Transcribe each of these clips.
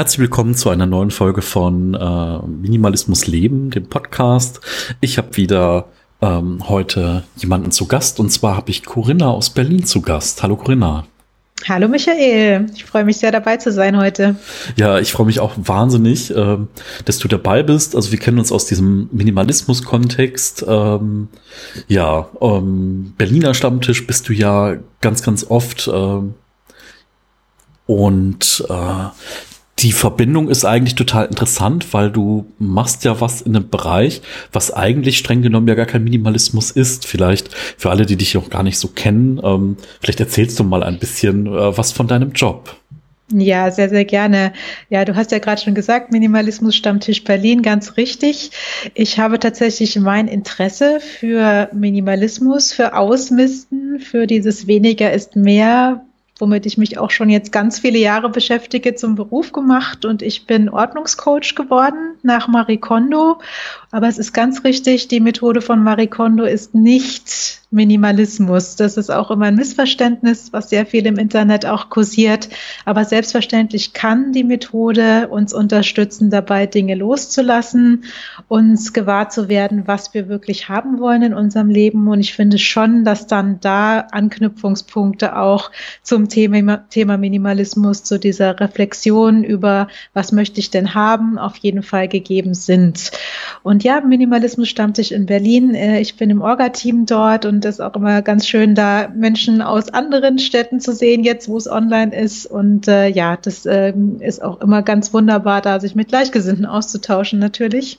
Herzlich willkommen zu einer neuen Folge von äh, Minimalismus Leben, dem Podcast. Ich habe wieder ähm, heute jemanden zu Gast und zwar habe ich Corinna aus Berlin zu Gast. Hallo Corinna. Hallo Michael, ich freue mich sehr dabei zu sein heute. Ja, ich freue mich auch wahnsinnig, äh, dass du dabei bist. Also wir kennen uns aus diesem Minimalismus-Kontext. Ähm, ja, ähm, Berliner Stammtisch bist du ja ganz, ganz oft. Und äh, die Verbindung ist eigentlich total interessant, weil du machst ja was in einem Bereich, was eigentlich streng genommen ja gar kein Minimalismus ist. Vielleicht für alle, die dich auch gar nicht so kennen, ähm, vielleicht erzählst du mal ein bisschen äh, was von deinem Job. Ja, sehr, sehr gerne. Ja, du hast ja gerade schon gesagt, Minimalismus Stammtisch Berlin, ganz richtig. Ich habe tatsächlich mein Interesse für Minimalismus, für Ausmisten, für dieses weniger ist mehr womit ich mich auch schon jetzt ganz viele Jahre beschäftige, zum Beruf gemacht und ich bin Ordnungscoach geworden nach Marie Kondo. Aber es ist ganz richtig, die Methode von Marie Kondo ist nicht Minimalismus. Das ist auch immer ein Missverständnis, was sehr viel im Internet auch kursiert. Aber selbstverständlich kann die Methode uns unterstützen, dabei Dinge loszulassen, uns gewahr zu werden, was wir wirklich haben wollen in unserem Leben. Und ich finde schon, dass dann da Anknüpfungspunkte auch zum Thema, Thema Minimalismus, zu dieser Reflexion über, was möchte ich denn haben, auf jeden Fall gegeben sind. Und ja, Minimalismus stammt sich in Berlin. Äh, ich bin im Orga-Team dort und das ist auch immer ganz schön, da Menschen aus anderen Städten zu sehen, jetzt wo es online ist. Und äh, ja, das äh, ist auch immer ganz wunderbar, da sich mit Gleichgesinnten auszutauschen natürlich.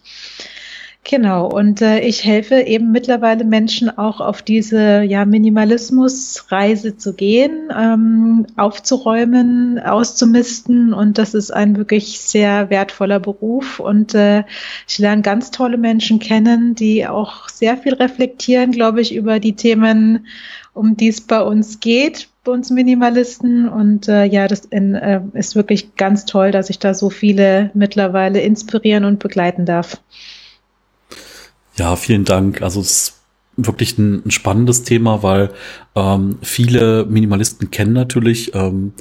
Genau, und äh, ich helfe eben mittlerweile Menschen auch auf diese ja, Minimalismusreise zu gehen, ähm, aufzuräumen, auszumisten. Und das ist ein wirklich sehr wertvoller Beruf. Und äh, ich lerne ganz tolle Menschen kennen, die auch sehr viel reflektieren, glaube ich, über die Themen, um die es bei uns geht, bei uns Minimalisten. Und äh, ja, das in, äh, ist wirklich ganz toll, dass ich da so viele mittlerweile inspirieren und begleiten darf. Ja, vielen Dank. Also es ist wirklich ein, ein spannendes Thema, weil ähm, viele Minimalisten kennen natürlich ähm,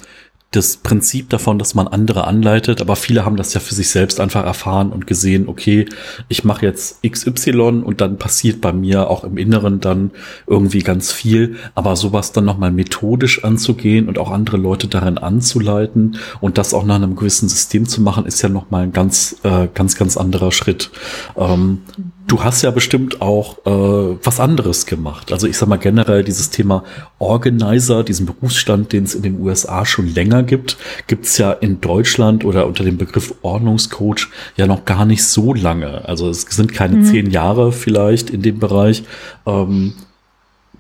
das Prinzip davon, dass man andere anleitet, aber viele haben das ja für sich selbst einfach erfahren und gesehen, okay, ich mache jetzt XY und dann passiert bei mir auch im Inneren dann irgendwie ganz viel, aber sowas dann nochmal methodisch anzugehen und auch andere Leute darin anzuleiten und das auch nach einem gewissen System zu machen, ist ja nochmal ein ganz, äh, ganz, ganz anderer Schritt. Ähm, Du hast ja bestimmt auch äh, was anderes gemacht. Also ich sag mal generell dieses Thema Organizer, diesen Berufsstand, den es in den USA schon länger gibt, gibt's ja in Deutschland oder unter dem Begriff Ordnungscoach ja noch gar nicht so lange. Also es sind keine mhm. zehn Jahre vielleicht in dem Bereich. Ähm,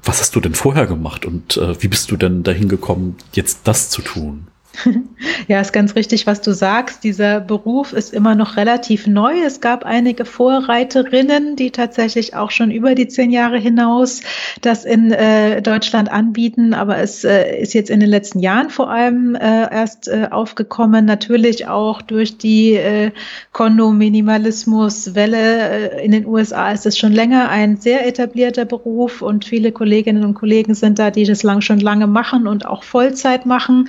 was hast du denn vorher gemacht und äh, wie bist du denn dahin gekommen, jetzt das zu tun? Ja, ist ganz richtig, was du sagst. Dieser Beruf ist immer noch relativ neu. Es gab einige Vorreiterinnen, die tatsächlich auch schon über die zehn Jahre hinaus das in äh, Deutschland anbieten. Aber es äh, ist jetzt in den letzten Jahren vor allem äh, erst äh, aufgekommen. Natürlich auch durch die äh, Kondominimalismus-Welle äh, in den USA ist es schon länger ein sehr etablierter Beruf und viele Kolleginnen und Kollegen sind da, die das lang schon lange machen und auch Vollzeit machen.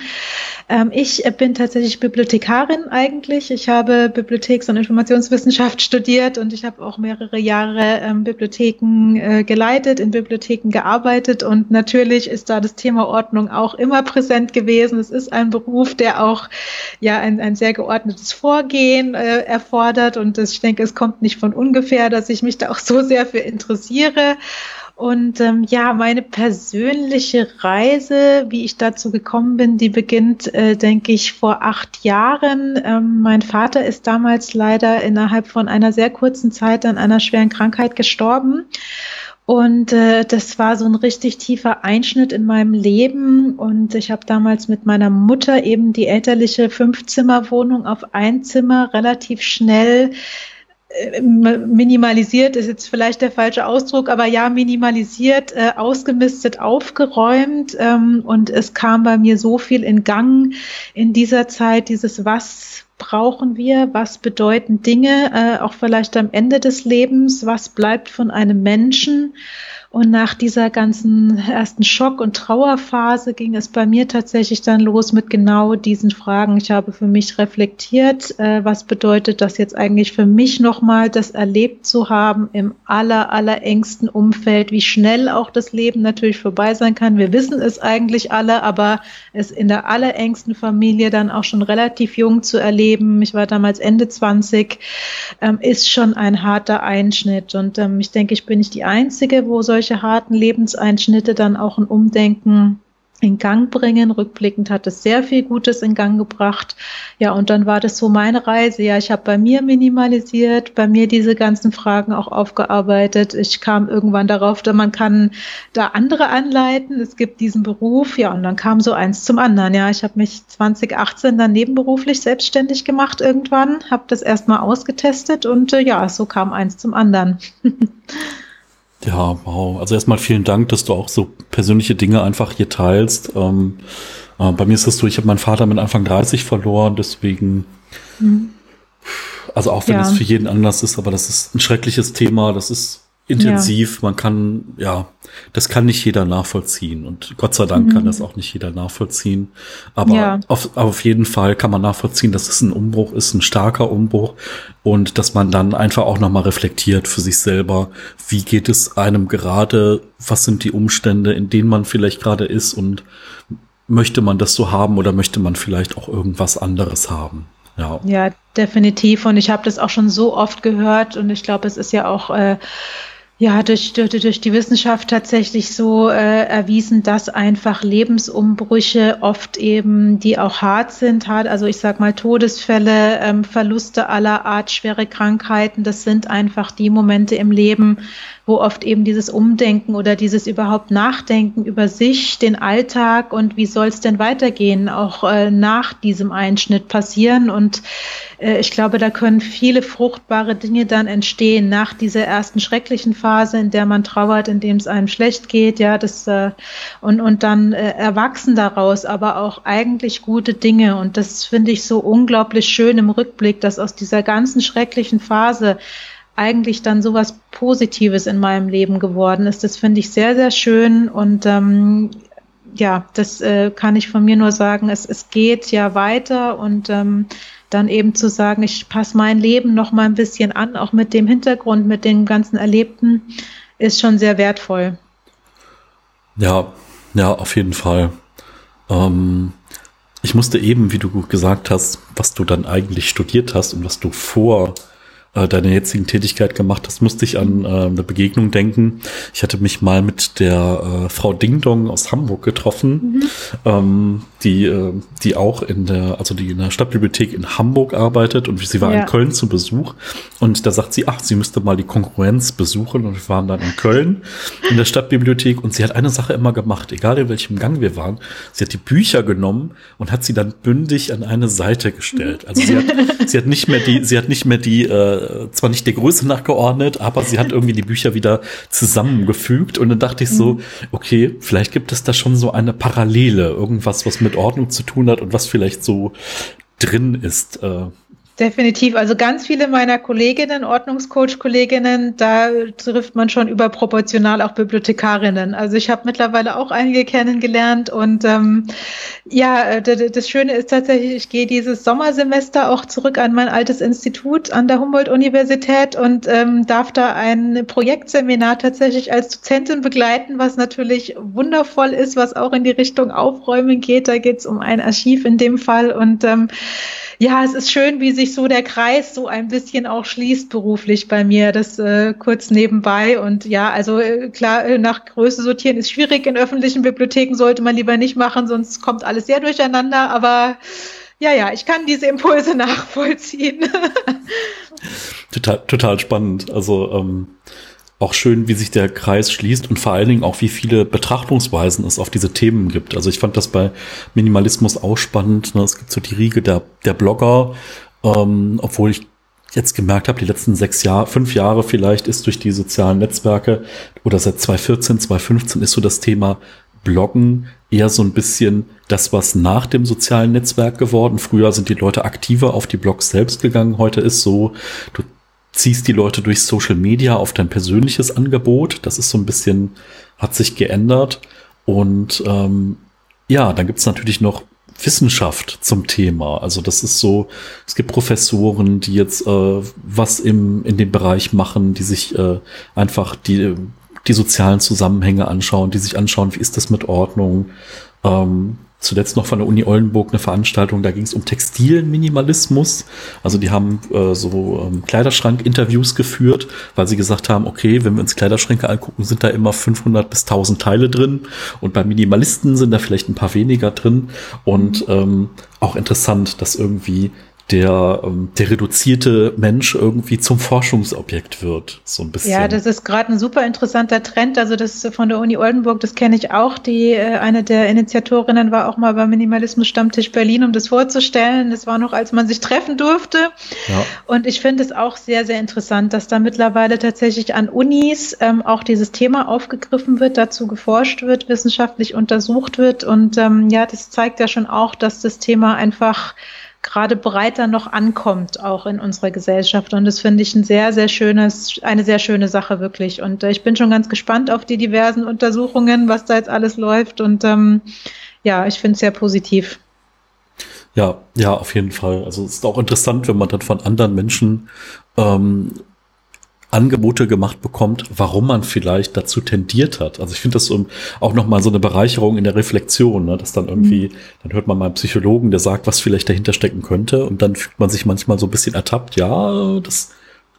Ähm, ich bin tatsächlich Bibliothekarin eigentlich. Ich habe Bibliotheks- und Informationswissenschaft studiert und ich habe auch mehrere Jahre ähm, Bibliotheken äh, geleitet, in Bibliotheken gearbeitet und natürlich ist da das Thema Ordnung auch immer präsent gewesen. Es ist ein Beruf, der auch ja ein, ein sehr geordnetes Vorgehen äh, erfordert und das, ich denke, es kommt nicht von ungefähr, dass ich mich da auch so sehr für interessiere. Und ähm, ja, meine persönliche Reise, wie ich dazu gekommen bin, die beginnt, äh, denke ich, vor acht Jahren. Ähm, mein Vater ist damals leider innerhalb von einer sehr kurzen Zeit an einer schweren Krankheit gestorben. Und äh, das war so ein richtig tiefer Einschnitt in meinem Leben. Und ich habe damals mit meiner Mutter eben die elterliche Fünfzimmerwohnung auf ein Zimmer relativ schnell minimalisiert ist jetzt vielleicht der falsche Ausdruck, aber ja, minimalisiert, äh, ausgemistet, aufgeräumt. Ähm, und es kam bei mir so viel in Gang in dieser Zeit, dieses Was brauchen wir, was bedeuten Dinge, äh, auch vielleicht am Ende des Lebens, was bleibt von einem Menschen und nach dieser ganzen ersten Schock- und Trauerphase ging es bei mir tatsächlich dann los mit genau diesen Fragen. Ich habe für mich reflektiert, äh, was bedeutet das jetzt eigentlich für mich nochmal, das erlebt zu haben im aller, aller engsten Umfeld, wie schnell auch das Leben natürlich vorbei sein kann. Wir wissen es eigentlich alle, aber es in der allerengsten Familie dann auch schon relativ jung zu erleben, ich war damals Ende 20, ähm, ist schon ein harter Einschnitt. Und ähm, ich denke, ich bin nicht die Einzige, wo solche solche harten Lebenseinschnitte dann auch ein Umdenken in Gang bringen. Rückblickend hat es sehr viel Gutes in Gang gebracht. Ja, und dann war das so meine Reise. Ja, ich habe bei mir minimalisiert, bei mir diese ganzen Fragen auch aufgearbeitet. Ich kam irgendwann darauf, dass man kann da andere anleiten. Es gibt diesen Beruf. Ja, und dann kam so eins zum anderen. Ja, ich habe mich 2018 dann nebenberuflich selbstständig gemacht irgendwann, habe das erstmal ausgetestet und äh, ja, so kam eins zum anderen. Ja, wow. Also erstmal vielen Dank, dass du auch so persönliche Dinge einfach hier teilst. Ähm, äh, bei mir ist es so, ich habe meinen Vater mit Anfang 30 verloren, deswegen, mhm. also auch wenn es für jeden anders ist, aber das ist ein schreckliches Thema, das ist intensiv. Ja. Man kann, ja, das kann nicht jeder nachvollziehen. Und Gott sei Dank mhm. kann das auch nicht jeder nachvollziehen. Aber ja. auf, auf jeden Fall kann man nachvollziehen, dass es ein Umbruch ist, ein starker Umbruch. Und dass man dann einfach auch nochmal reflektiert für sich selber, wie geht es einem gerade, was sind die Umstände, in denen man vielleicht gerade ist und möchte man das so haben oder möchte man vielleicht auch irgendwas anderes haben? Ja. ja, definitiv. Und ich habe das auch schon so oft gehört und ich glaube, es ist ja auch äh, ja, durch, durch, durch die Wissenschaft tatsächlich so äh, erwiesen, dass einfach Lebensumbrüche oft eben, die auch hart sind, hart, also ich sag mal Todesfälle, ähm, Verluste aller Art, schwere Krankheiten, das sind einfach die Momente im Leben, wo oft eben dieses Umdenken oder dieses überhaupt Nachdenken über sich, den Alltag und wie soll es denn weitergehen, auch äh, nach diesem Einschnitt passieren. Und äh, ich glaube, da können viele fruchtbare Dinge dann entstehen nach dieser ersten schrecklichen Phase, in der man trauert, in dem es einem schlecht geht, ja, das äh, und, und dann äh, erwachsen daraus, aber auch eigentlich gute Dinge. Und das finde ich so unglaublich schön im Rückblick, dass aus dieser ganzen schrecklichen Phase eigentlich dann sowas Positives in meinem Leben geworden ist. Das finde ich sehr, sehr schön und ähm, ja, das äh, kann ich von mir nur sagen. Es, es geht ja weiter und ähm, dann eben zu sagen, ich passe mein Leben noch mal ein bisschen an, auch mit dem Hintergrund, mit dem ganzen Erlebten, ist schon sehr wertvoll. Ja, ja, auf jeden Fall. Ähm, ich musste eben, wie du gesagt hast, was du dann eigentlich studiert hast und was du vor äh, deiner jetzigen Tätigkeit gemacht hast, musste ich an äh, eine Begegnung denken. Ich hatte mich mal mit der äh, Frau Ding Dong aus Hamburg getroffen, mhm. ähm, die, äh, die auch in der, also die in der Stadtbibliothek in Hamburg arbeitet und sie war ja. in Köln zu Besuch und da sagt sie, ach, sie müsste mal die Konkurrenz besuchen und wir waren dann in Köln in der Stadtbibliothek und sie hat eine Sache immer gemacht, egal in welchem Gang wir waren, sie hat die Bücher genommen und hat sie dann bündig an eine Seite gestellt. Also sie hat, sie hat nicht mehr die, sie hat nicht mehr die, äh, zwar nicht der Größe nachgeordnet, aber sie hat irgendwie die Bücher wieder zusammengefügt und dann dachte ich so, okay, vielleicht gibt es da schon so eine Parallele, irgendwas, was mit mit Ordnung zu tun hat und was vielleicht so drin ist. Äh, Definitiv. Also ganz viele meiner Kolleginnen, Ordnungscoach-Kolleginnen, da trifft man schon überproportional auch Bibliothekarinnen. Also ich habe mittlerweile auch einige kennengelernt und ähm, ja, das Schöne ist tatsächlich, ich gehe dieses Sommersemester auch zurück an mein altes Institut an der Humboldt-Universität und ähm, darf da ein Projektseminar tatsächlich als Dozentin begleiten, was natürlich wundervoll ist, was auch in die Richtung Aufräumen geht. Da geht es um ein Archiv in dem Fall und ähm, ja, es ist schön, wie sich so der Kreis so ein bisschen auch schließt beruflich bei mir. Das äh, kurz nebenbei. Und ja, also äh, klar, äh, nach Größe sortieren ist schwierig in öffentlichen Bibliotheken, sollte man lieber nicht machen, sonst kommt alles sehr durcheinander. Aber ja, ja, ich kann diese Impulse nachvollziehen. total, total spannend. Also ähm, auch schön, wie sich der Kreis schließt und vor allen Dingen auch, wie viele Betrachtungsweisen es auf diese Themen gibt. Also ich fand das bei Minimalismus auch spannend. Ne? Es gibt so die Riege der, der Blogger, ähm, obwohl ich jetzt gemerkt habe, die letzten sechs Jahre, fünf Jahre vielleicht ist durch die sozialen Netzwerke oder seit 2014, 2015 ist so das Thema Bloggen eher so ein bisschen das, was nach dem sozialen Netzwerk geworden. Früher sind die Leute aktiver auf die Blogs selbst gegangen. Heute ist so, du ziehst die Leute durch Social Media auf dein persönliches Angebot. Das ist so ein bisschen, hat sich geändert. Und ähm, ja, dann gibt's natürlich noch Wissenschaft zum Thema. Also das ist so, es gibt Professoren, die jetzt äh, was im, in dem Bereich machen, die sich äh, einfach die, die sozialen Zusammenhänge anschauen, die sich anschauen, wie ist das mit Ordnung. Ähm, zuletzt noch von der Uni Oldenburg eine Veranstaltung, da ging es um Textilminimalismus. Also die haben äh, so ähm, Kleiderschrank-Interviews geführt, weil sie gesagt haben, okay, wenn wir uns Kleiderschränke angucken, sind da immer 500 bis 1000 Teile drin und bei Minimalisten sind da vielleicht ein paar weniger drin und ähm, auch interessant, dass irgendwie der, ähm, der reduzierte Mensch irgendwie zum Forschungsobjekt wird. So ein bisschen. Ja, das ist gerade ein super interessanter Trend. Also das von der Uni Oldenburg, das kenne ich auch. Die äh, eine der Initiatorinnen war auch mal beim Minimalismus Stammtisch Berlin, um das vorzustellen. Das war noch, als man sich treffen durfte. Ja. Und ich finde es auch sehr, sehr interessant, dass da mittlerweile tatsächlich an Unis ähm, auch dieses Thema aufgegriffen wird, dazu geforscht wird, wissenschaftlich untersucht wird. Und ähm, ja, das zeigt ja schon auch, dass das Thema einfach gerade breiter noch ankommt, auch in unserer Gesellschaft. Und das finde ich ein sehr, sehr schönes, eine sehr schöne Sache wirklich. Und äh, ich bin schon ganz gespannt auf die diversen Untersuchungen, was da jetzt alles läuft. Und ähm, ja, ich finde es sehr positiv. Ja, ja, auf jeden Fall. Also es ist auch interessant, wenn man dann von anderen Menschen ähm, Angebote gemacht bekommt, warum man vielleicht dazu tendiert hat. Also ich finde das auch nochmal so eine Bereicherung in der Reflexion, ne? dass dann irgendwie, mhm. dann hört man mal einen Psychologen, der sagt, was vielleicht dahinter stecken könnte und dann fühlt man sich manchmal so ein bisschen ertappt, ja, das,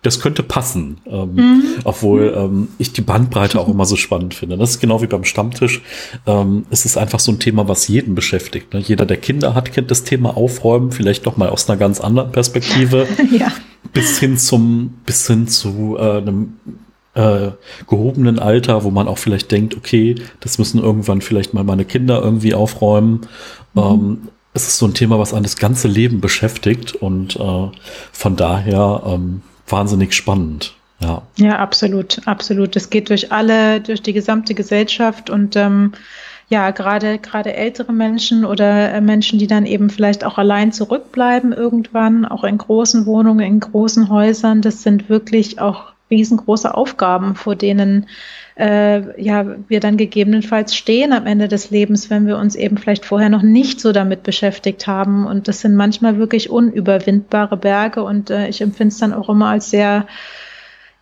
das könnte passen. Ähm, mhm. Obwohl ähm, ich die Bandbreite auch immer so spannend finde. Das ist genau wie beim Stammtisch. Ähm, es ist einfach so ein Thema, was jeden beschäftigt. Ne? Jeder, der Kinder hat, kennt das Thema Aufräumen, vielleicht doch mal aus einer ganz anderen Perspektive. ja bis hin zum, bis hin zu äh, einem äh, gehobenen Alter, wo man auch vielleicht denkt, okay, das müssen irgendwann vielleicht mal meine Kinder irgendwie aufräumen. Mhm. Ähm, es ist so ein Thema, was einen das ganze Leben beschäftigt und äh, von daher ähm, wahnsinnig spannend. Ja. ja, absolut, absolut. Es geht durch alle, durch die gesamte Gesellschaft und ähm, ja, gerade, gerade ältere Menschen oder äh, Menschen, die dann eben vielleicht auch allein zurückbleiben irgendwann, auch in großen Wohnungen, in großen Häusern, das sind wirklich auch riesengroße Aufgaben, vor denen äh, ja, wir dann gegebenenfalls stehen am Ende des Lebens, wenn wir uns eben vielleicht vorher noch nicht so damit beschäftigt haben. Und das sind manchmal wirklich unüberwindbare Berge und äh, ich empfinde es dann auch immer als sehr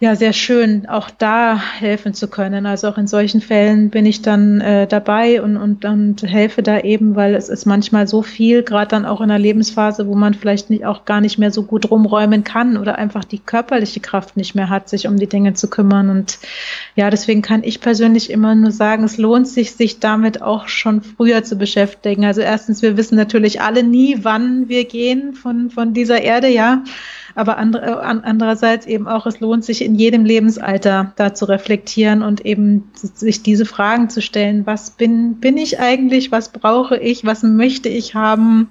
ja sehr schön, auch da helfen zu können. Also auch in solchen Fällen bin ich dann äh, dabei und, und, und helfe da eben, weil es ist manchmal so viel, gerade dann auch in einer Lebensphase, wo man vielleicht nicht, auch gar nicht mehr so gut rumräumen kann oder einfach die körperliche Kraft nicht mehr hat, sich um die Dinge zu kümmern. Und ja, deswegen kann ich persönlich immer nur sagen, es lohnt sich, sich damit auch schon früher zu beschäftigen. Also erstens, wir wissen natürlich alle nie, wann wir gehen von, von dieser Erde, ja aber äh, andererseits eben auch, es lohnt sich in jedem Lebensalter da zu reflektieren und eben sich diese Fragen zu stellen, was bin, bin ich eigentlich, was brauche ich, was möchte ich haben,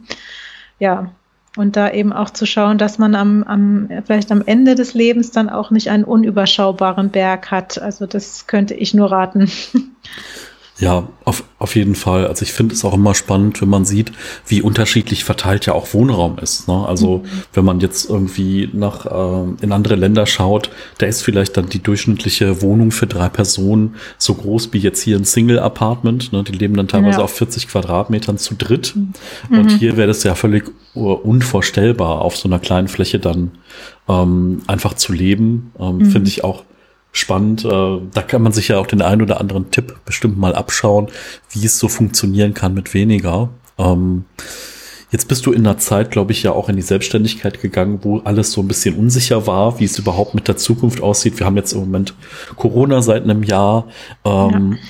ja, und da eben auch zu schauen, dass man am, am, vielleicht am Ende des Lebens dann auch nicht einen unüberschaubaren Berg hat. Also das könnte ich nur raten. Ja, auf, auf jeden Fall. Also ich finde es auch immer spannend, wenn man sieht, wie unterschiedlich verteilt ja auch Wohnraum ist. Ne? Also mhm. wenn man jetzt irgendwie nach äh, in andere Länder schaut, da ist vielleicht dann die durchschnittliche Wohnung für drei Personen so groß wie jetzt hier ein Single-Apartment. Ne? Die leben dann teilweise ja. auf 40 Quadratmetern zu dritt. Mhm. Und hier wäre das ja völlig unvorstellbar, auf so einer kleinen Fläche dann ähm, einfach zu leben. Ähm, mhm. Finde ich auch spannend. Äh, da kann man sich ja auch den einen oder anderen Tipp bestimmt mal abschauen, wie es so funktionieren kann mit weniger. Ähm, jetzt bist du in der Zeit, glaube ich, ja auch in die Selbstständigkeit gegangen, wo alles so ein bisschen unsicher war, wie es überhaupt mit der Zukunft aussieht. Wir haben jetzt im Moment Corona seit einem Jahr. Ähm, ja.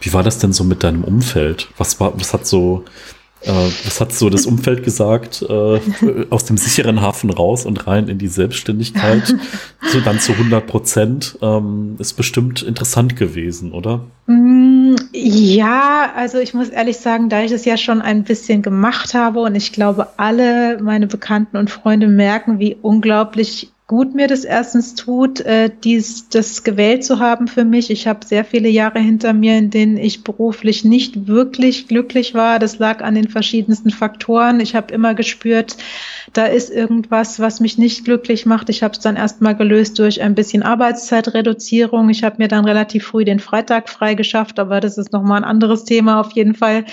Wie war das denn so mit deinem Umfeld? Was war, was hat so was hat so das Umfeld gesagt? Äh, aus dem sicheren Hafen raus und rein in die Selbstständigkeit, so dann zu 100 Prozent, ähm, ist bestimmt interessant gewesen, oder? Mm, ja, also ich muss ehrlich sagen, da ich es ja schon ein bisschen gemacht habe und ich glaube, alle meine Bekannten und Freunde merken, wie unglaublich gut mir das erstens tut, äh, dies, das gewählt zu haben für mich. Ich habe sehr viele Jahre hinter mir, in denen ich beruflich nicht wirklich glücklich war. Das lag an den verschiedensten Faktoren. Ich habe immer gespürt, da ist irgendwas, was mich nicht glücklich macht. Ich habe es dann erstmal gelöst durch ein bisschen Arbeitszeitreduzierung. Ich habe mir dann relativ früh den Freitag frei geschafft, aber das ist nochmal ein anderes Thema. Auf jeden Fall,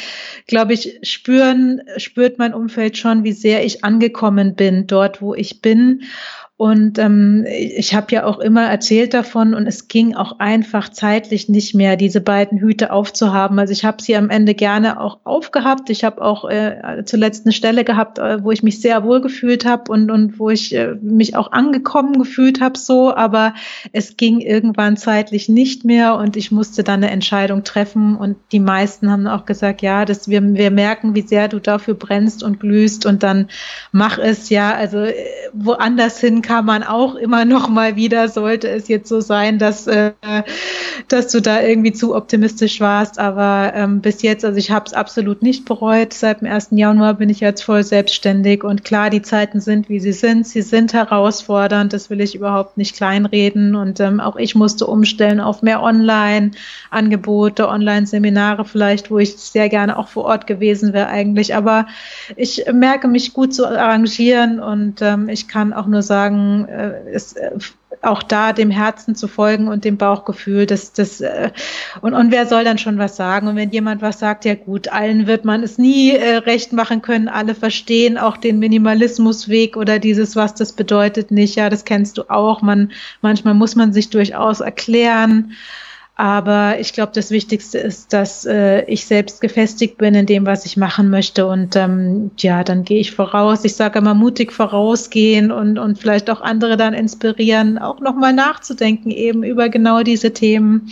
glaube ich, spüren, spürt mein Umfeld schon, wie sehr ich angekommen bin dort, wo ich bin. Und ähm, ich habe ja auch immer erzählt davon und es ging auch einfach zeitlich nicht mehr, diese beiden Hüte aufzuhaben. Also ich habe sie am Ende gerne auch aufgehabt. Ich habe auch äh, zuletzt eine Stelle gehabt, äh, wo ich mich sehr wohl gefühlt habe und, und wo ich äh, mich auch angekommen gefühlt habe so, aber es ging irgendwann zeitlich nicht mehr und ich musste dann eine Entscheidung treffen und die meisten haben auch gesagt, ja, dass wir, wir merken, wie sehr du dafür brennst und glühst und dann mach es ja, also äh, woanders hin kann man auch immer noch mal wieder, sollte es jetzt so sein, dass, äh, dass du da irgendwie zu optimistisch warst. Aber ähm, bis jetzt, also ich habe es absolut nicht bereut. Seit dem 1. Januar bin ich jetzt voll selbstständig und klar, die Zeiten sind, wie sie sind. Sie sind herausfordernd, das will ich überhaupt nicht kleinreden. Und ähm, auch ich musste umstellen auf mehr Online-Angebote, Online-Seminare vielleicht, wo ich sehr gerne auch vor Ort gewesen wäre eigentlich. Aber ich merke mich gut zu arrangieren und ähm, ich kann auch nur sagen, sagen, äh, ist, äh, auch da dem Herzen zu folgen und dem Bauchgefühl, das, das, äh, und, und wer soll dann schon was sagen? Und wenn jemand was sagt, ja gut, allen wird man es nie äh, recht machen können, alle verstehen auch den Minimalismusweg oder dieses, was das bedeutet, nicht. Ja, das kennst du auch. Man, manchmal muss man sich durchaus erklären. Aber ich glaube, das Wichtigste ist, dass äh, ich selbst gefestigt bin in dem, was ich machen möchte. Und ähm, ja, dann gehe ich voraus. Ich sage immer mutig vorausgehen und, und vielleicht auch andere dann inspirieren, auch nochmal nachzudenken eben über genau diese Themen.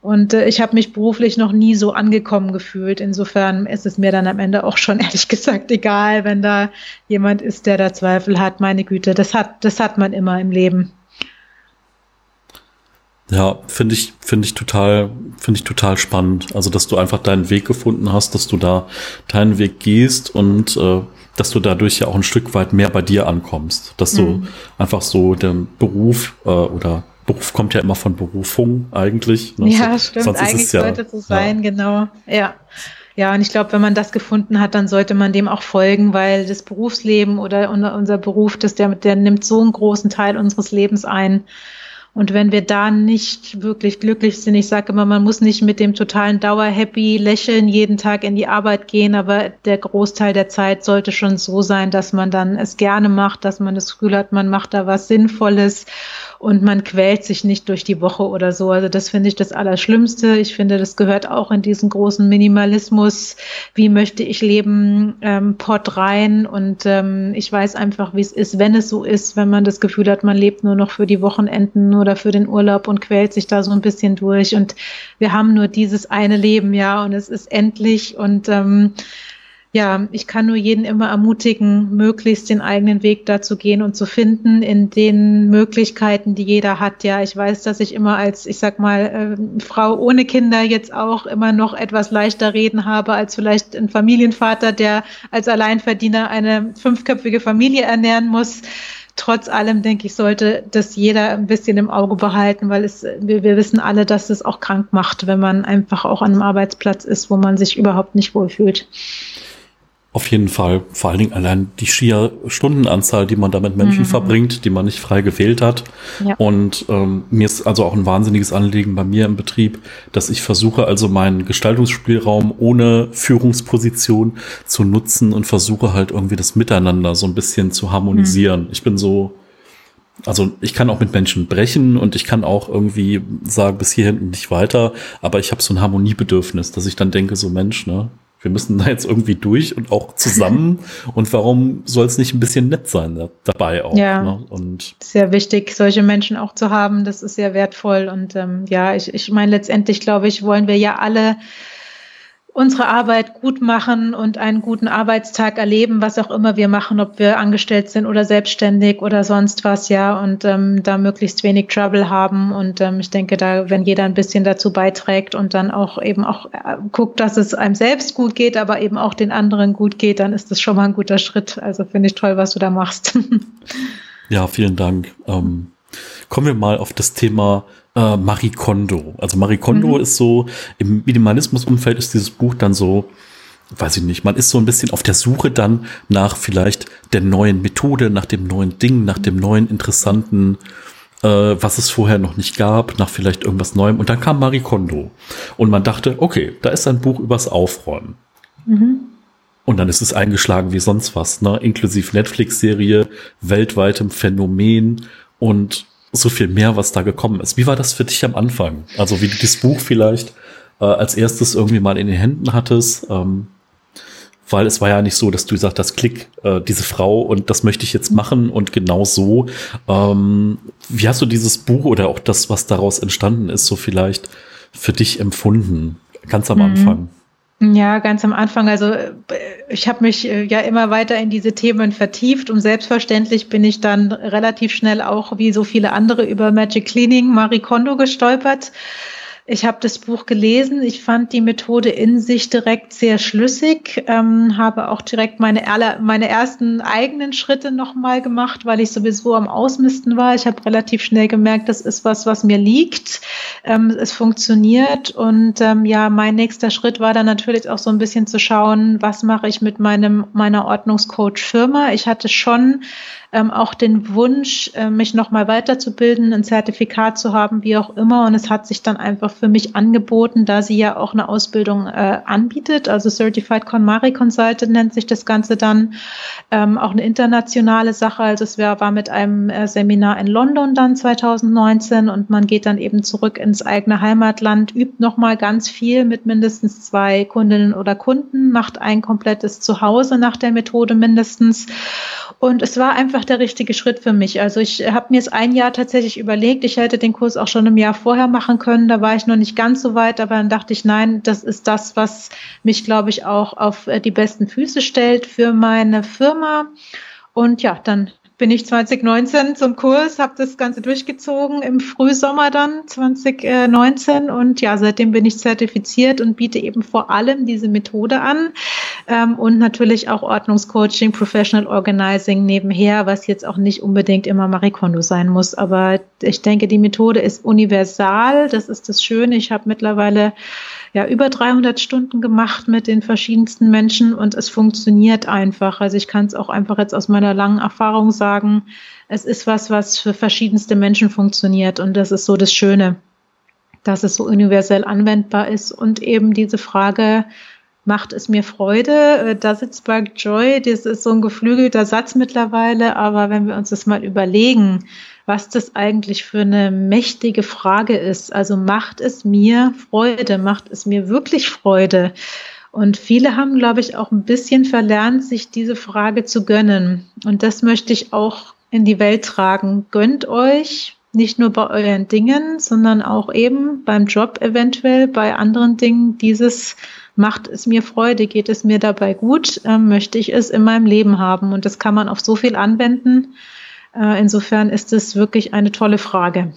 Und äh, ich habe mich beruflich noch nie so angekommen gefühlt. Insofern ist es mir dann am Ende auch schon ehrlich gesagt egal, wenn da jemand ist, der da Zweifel hat. Meine Güte, das hat, das hat man immer im Leben. Ja, finde ich, finde ich total, finde ich total spannend. Also, dass du einfach deinen Weg gefunden hast, dass du da deinen Weg gehst und äh, dass du dadurch ja auch ein Stück weit mehr bei dir ankommst. Dass mhm. du einfach so den Beruf äh, oder Beruf kommt ja immer von Berufung eigentlich. Ne? Ja, stimmt. Sonst eigentlich ist es ja, sollte es so sein, ja. genau. Ja. Ja, und ich glaube, wenn man das gefunden hat, dann sollte man dem auch folgen, weil das Berufsleben oder unser Beruf, das der, der nimmt so einen großen Teil unseres Lebens ein. Und wenn wir da nicht wirklich glücklich sind, ich sage immer, man muss nicht mit dem totalen Dauer-Happy Lächeln jeden Tag in die Arbeit gehen, aber der Großteil der Zeit sollte schon so sein, dass man dann es gerne macht, dass man das Gefühl hat, man macht da was Sinnvolles und man quält sich nicht durch die Woche oder so. Also das finde ich das Allerschlimmste. Ich finde, das gehört auch in diesen großen Minimalismus. Wie möchte ich leben? Ähm, Pott rein. Und ähm, ich weiß einfach, wie es ist, wenn es so ist, wenn man das Gefühl hat, man lebt nur noch für die Wochenenden oder für den Urlaub und quält sich da so ein bisschen durch. Und wir haben nur dieses eine Leben, ja, und es ist endlich. Und ähm, ja, ich kann nur jeden immer ermutigen, möglichst den eigenen Weg dazu gehen und zu finden in den Möglichkeiten, die jeder hat. Ja, ich weiß, dass ich immer als, ich sag mal, äh, Frau ohne Kinder jetzt auch immer noch etwas leichter reden habe als vielleicht ein Familienvater, der als Alleinverdiener eine fünfköpfige Familie ernähren muss trotz allem denke ich, sollte das jeder ein bisschen im Auge behalten, weil es, wir, wir wissen alle, dass es auch krank macht, wenn man einfach auch an einem Arbeitsplatz ist, wo man sich überhaupt nicht wohlfühlt. Auf jeden Fall. Vor allen Dingen allein die schier Stundenanzahl, die man da mit Menschen mhm. verbringt, die man nicht frei gewählt hat. Ja. Und ähm, mir ist also auch ein wahnsinniges Anliegen bei mir im Betrieb, dass ich versuche, also meinen Gestaltungsspielraum ohne Führungsposition zu nutzen und versuche halt irgendwie das Miteinander so ein bisschen zu harmonisieren. Mhm. Ich bin so, also ich kann auch mit Menschen brechen und ich kann auch irgendwie sagen, bis hierhin nicht weiter, aber ich habe so ein Harmoniebedürfnis, dass ich dann denke, so Mensch, ne, wir müssen da jetzt irgendwie durch und auch zusammen. und warum soll es nicht ein bisschen nett sein dabei auch? Ja, ne? und sehr wichtig, solche Menschen auch zu haben. Das ist sehr wertvoll. Und ähm, ja, ich, ich meine, letztendlich glaube ich, wollen wir ja alle unsere Arbeit gut machen und einen guten Arbeitstag erleben, was auch immer wir machen, ob wir angestellt sind oder selbstständig oder sonst was, ja, und ähm, da möglichst wenig Trouble haben. Und ähm, ich denke, da, wenn jeder ein bisschen dazu beiträgt und dann auch eben auch äh, guckt, dass es einem selbst gut geht, aber eben auch den anderen gut geht, dann ist das schon mal ein guter Schritt. Also finde ich toll, was du da machst. Ja, vielen Dank. Ähm, kommen wir mal auf das Thema äh, Marie Kondo. Also Marie Kondo mhm. ist so, im Minimalismus-Umfeld ist dieses Buch dann so, weiß ich nicht, man ist so ein bisschen auf der Suche dann nach vielleicht der neuen Methode, nach dem neuen Ding, nach dem neuen interessanten, äh, was es vorher noch nicht gab, nach vielleicht irgendwas Neuem. Und dann kam Marie Kondo. Und man dachte, okay, da ist ein Buch übers Aufräumen. Mhm. Und dann ist es eingeschlagen wie sonst was, ne? Inklusive Netflix-Serie, weltweitem Phänomen und so viel mehr, was da gekommen ist. Wie war das für dich am Anfang? Also wie du das Buch vielleicht äh, als erstes irgendwie mal in den Händen hattest, ähm, weil es war ja nicht so, dass du gesagt hast, klick, äh, diese Frau und das möchte ich jetzt machen und genau so. Ähm, wie hast du dieses Buch oder auch das, was daraus entstanden ist, so vielleicht für dich empfunden? Ganz am mhm. Anfang. Ja, ganz am Anfang. Also äh, ich habe mich äh, ja immer weiter in diese Themen vertieft und selbstverständlich bin ich dann relativ schnell auch wie so viele andere über Magic Cleaning Marie Kondo gestolpert. Ich habe das Buch gelesen. Ich fand die Methode in sich direkt sehr schlüssig. Ähm, habe auch direkt meine, meine ersten eigenen Schritte nochmal gemacht, weil ich sowieso am Ausmisten war. Ich habe relativ schnell gemerkt, das ist was, was mir liegt. Ähm, es funktioniert. Und ähm, ja, mein nächster Schritt war dann natürlich auch so ein bisschen zu schauen, was mache ich mit meinem meiner Ordnungscoach-Firma. Ich hatte schon ähm, auch den Wunsch, äh, mich nochmal weiterzubilden, ein Zertifikat zu haben, wie auch immer. Und es hat sich dann einfach für mich angeboten, da sie ja auch eine Ausbildung äh, anbietet, also Certified KonMari Consultant nennt sich das Ganze dann, ähm, auch eine internationale Sache. Also es wär, war mit einem äh, Seminar in London dann 2019 und man geht dann eben zurück ins eigene Heimatland, übt nochmal ganz viel mit mindestens zwei Kundinnen oder Kunden, macht ein komplettes Zuhause nach der Methode mindestens. Und es war einfach der richtige Schritt für mich. Also ich habe mir es ein Jahr tatsächlich überlegt. Ich hätte den Kurs auch schon im Jahr vorher machen können. Da war ich noch nicht ganz so weit, aber dann dachte ich, nein, das ist das, was mich, glaube ich, auch auf äh, die besten Füße stellt für meine Firma. Und ja, dann bin ich 2019 zum Kurs, habe das Ganze durchgezogen im Frühsommer dann 2019 und ja, seitdem bin ich zertifiziert und biete eben vor allem diese Methode an ähm, und natürlich auch Ordnungscoaching, Professional Organizing nebenher, was jetzt auch nicht unbedingt immer Marie Kondo sein muss, aber ich denke, die Methode ist universal, das ist das Schöne. Ich habe mittlerweile ja über 300 Stunden gemacht mit den verschiedensten Menschen und es funktioniert einfach. Also ich kann es auch einfach jetzt aus meiner langen Erfahrung sagen, es ist was, was für verschiedenste Menschen funktioniert und das ist so das Schöne, dass es so universell anwendbar ist und eben diese Frage, macht es mir Freude. Äh, Does it spark joy? Das ist so ein geflügelter Satz mittlerweile, aber wenn wir uns das mal überlegen, was das eigentlich für eine mächtige Frage ist. Also macht es mir Freude? Macht es mir wirklich Freude? Und viele haben, glaube ich, auch ein bisschen verlernt, sich diese Frage zu gönnen. Und das möchte ich auch in die Welt tragen. Gönnt euch nicht nur bei euren Dingen, sondern auch eben beim Job eventuell, bei anderen Dingen dieses macht es mir Freude, geht es mir dabei gut, äh, möchte ich es in meinem Leben haben. Und das kann man auf so viel anwenden. Äh, insofern ist es wirklich eine tolle Frage.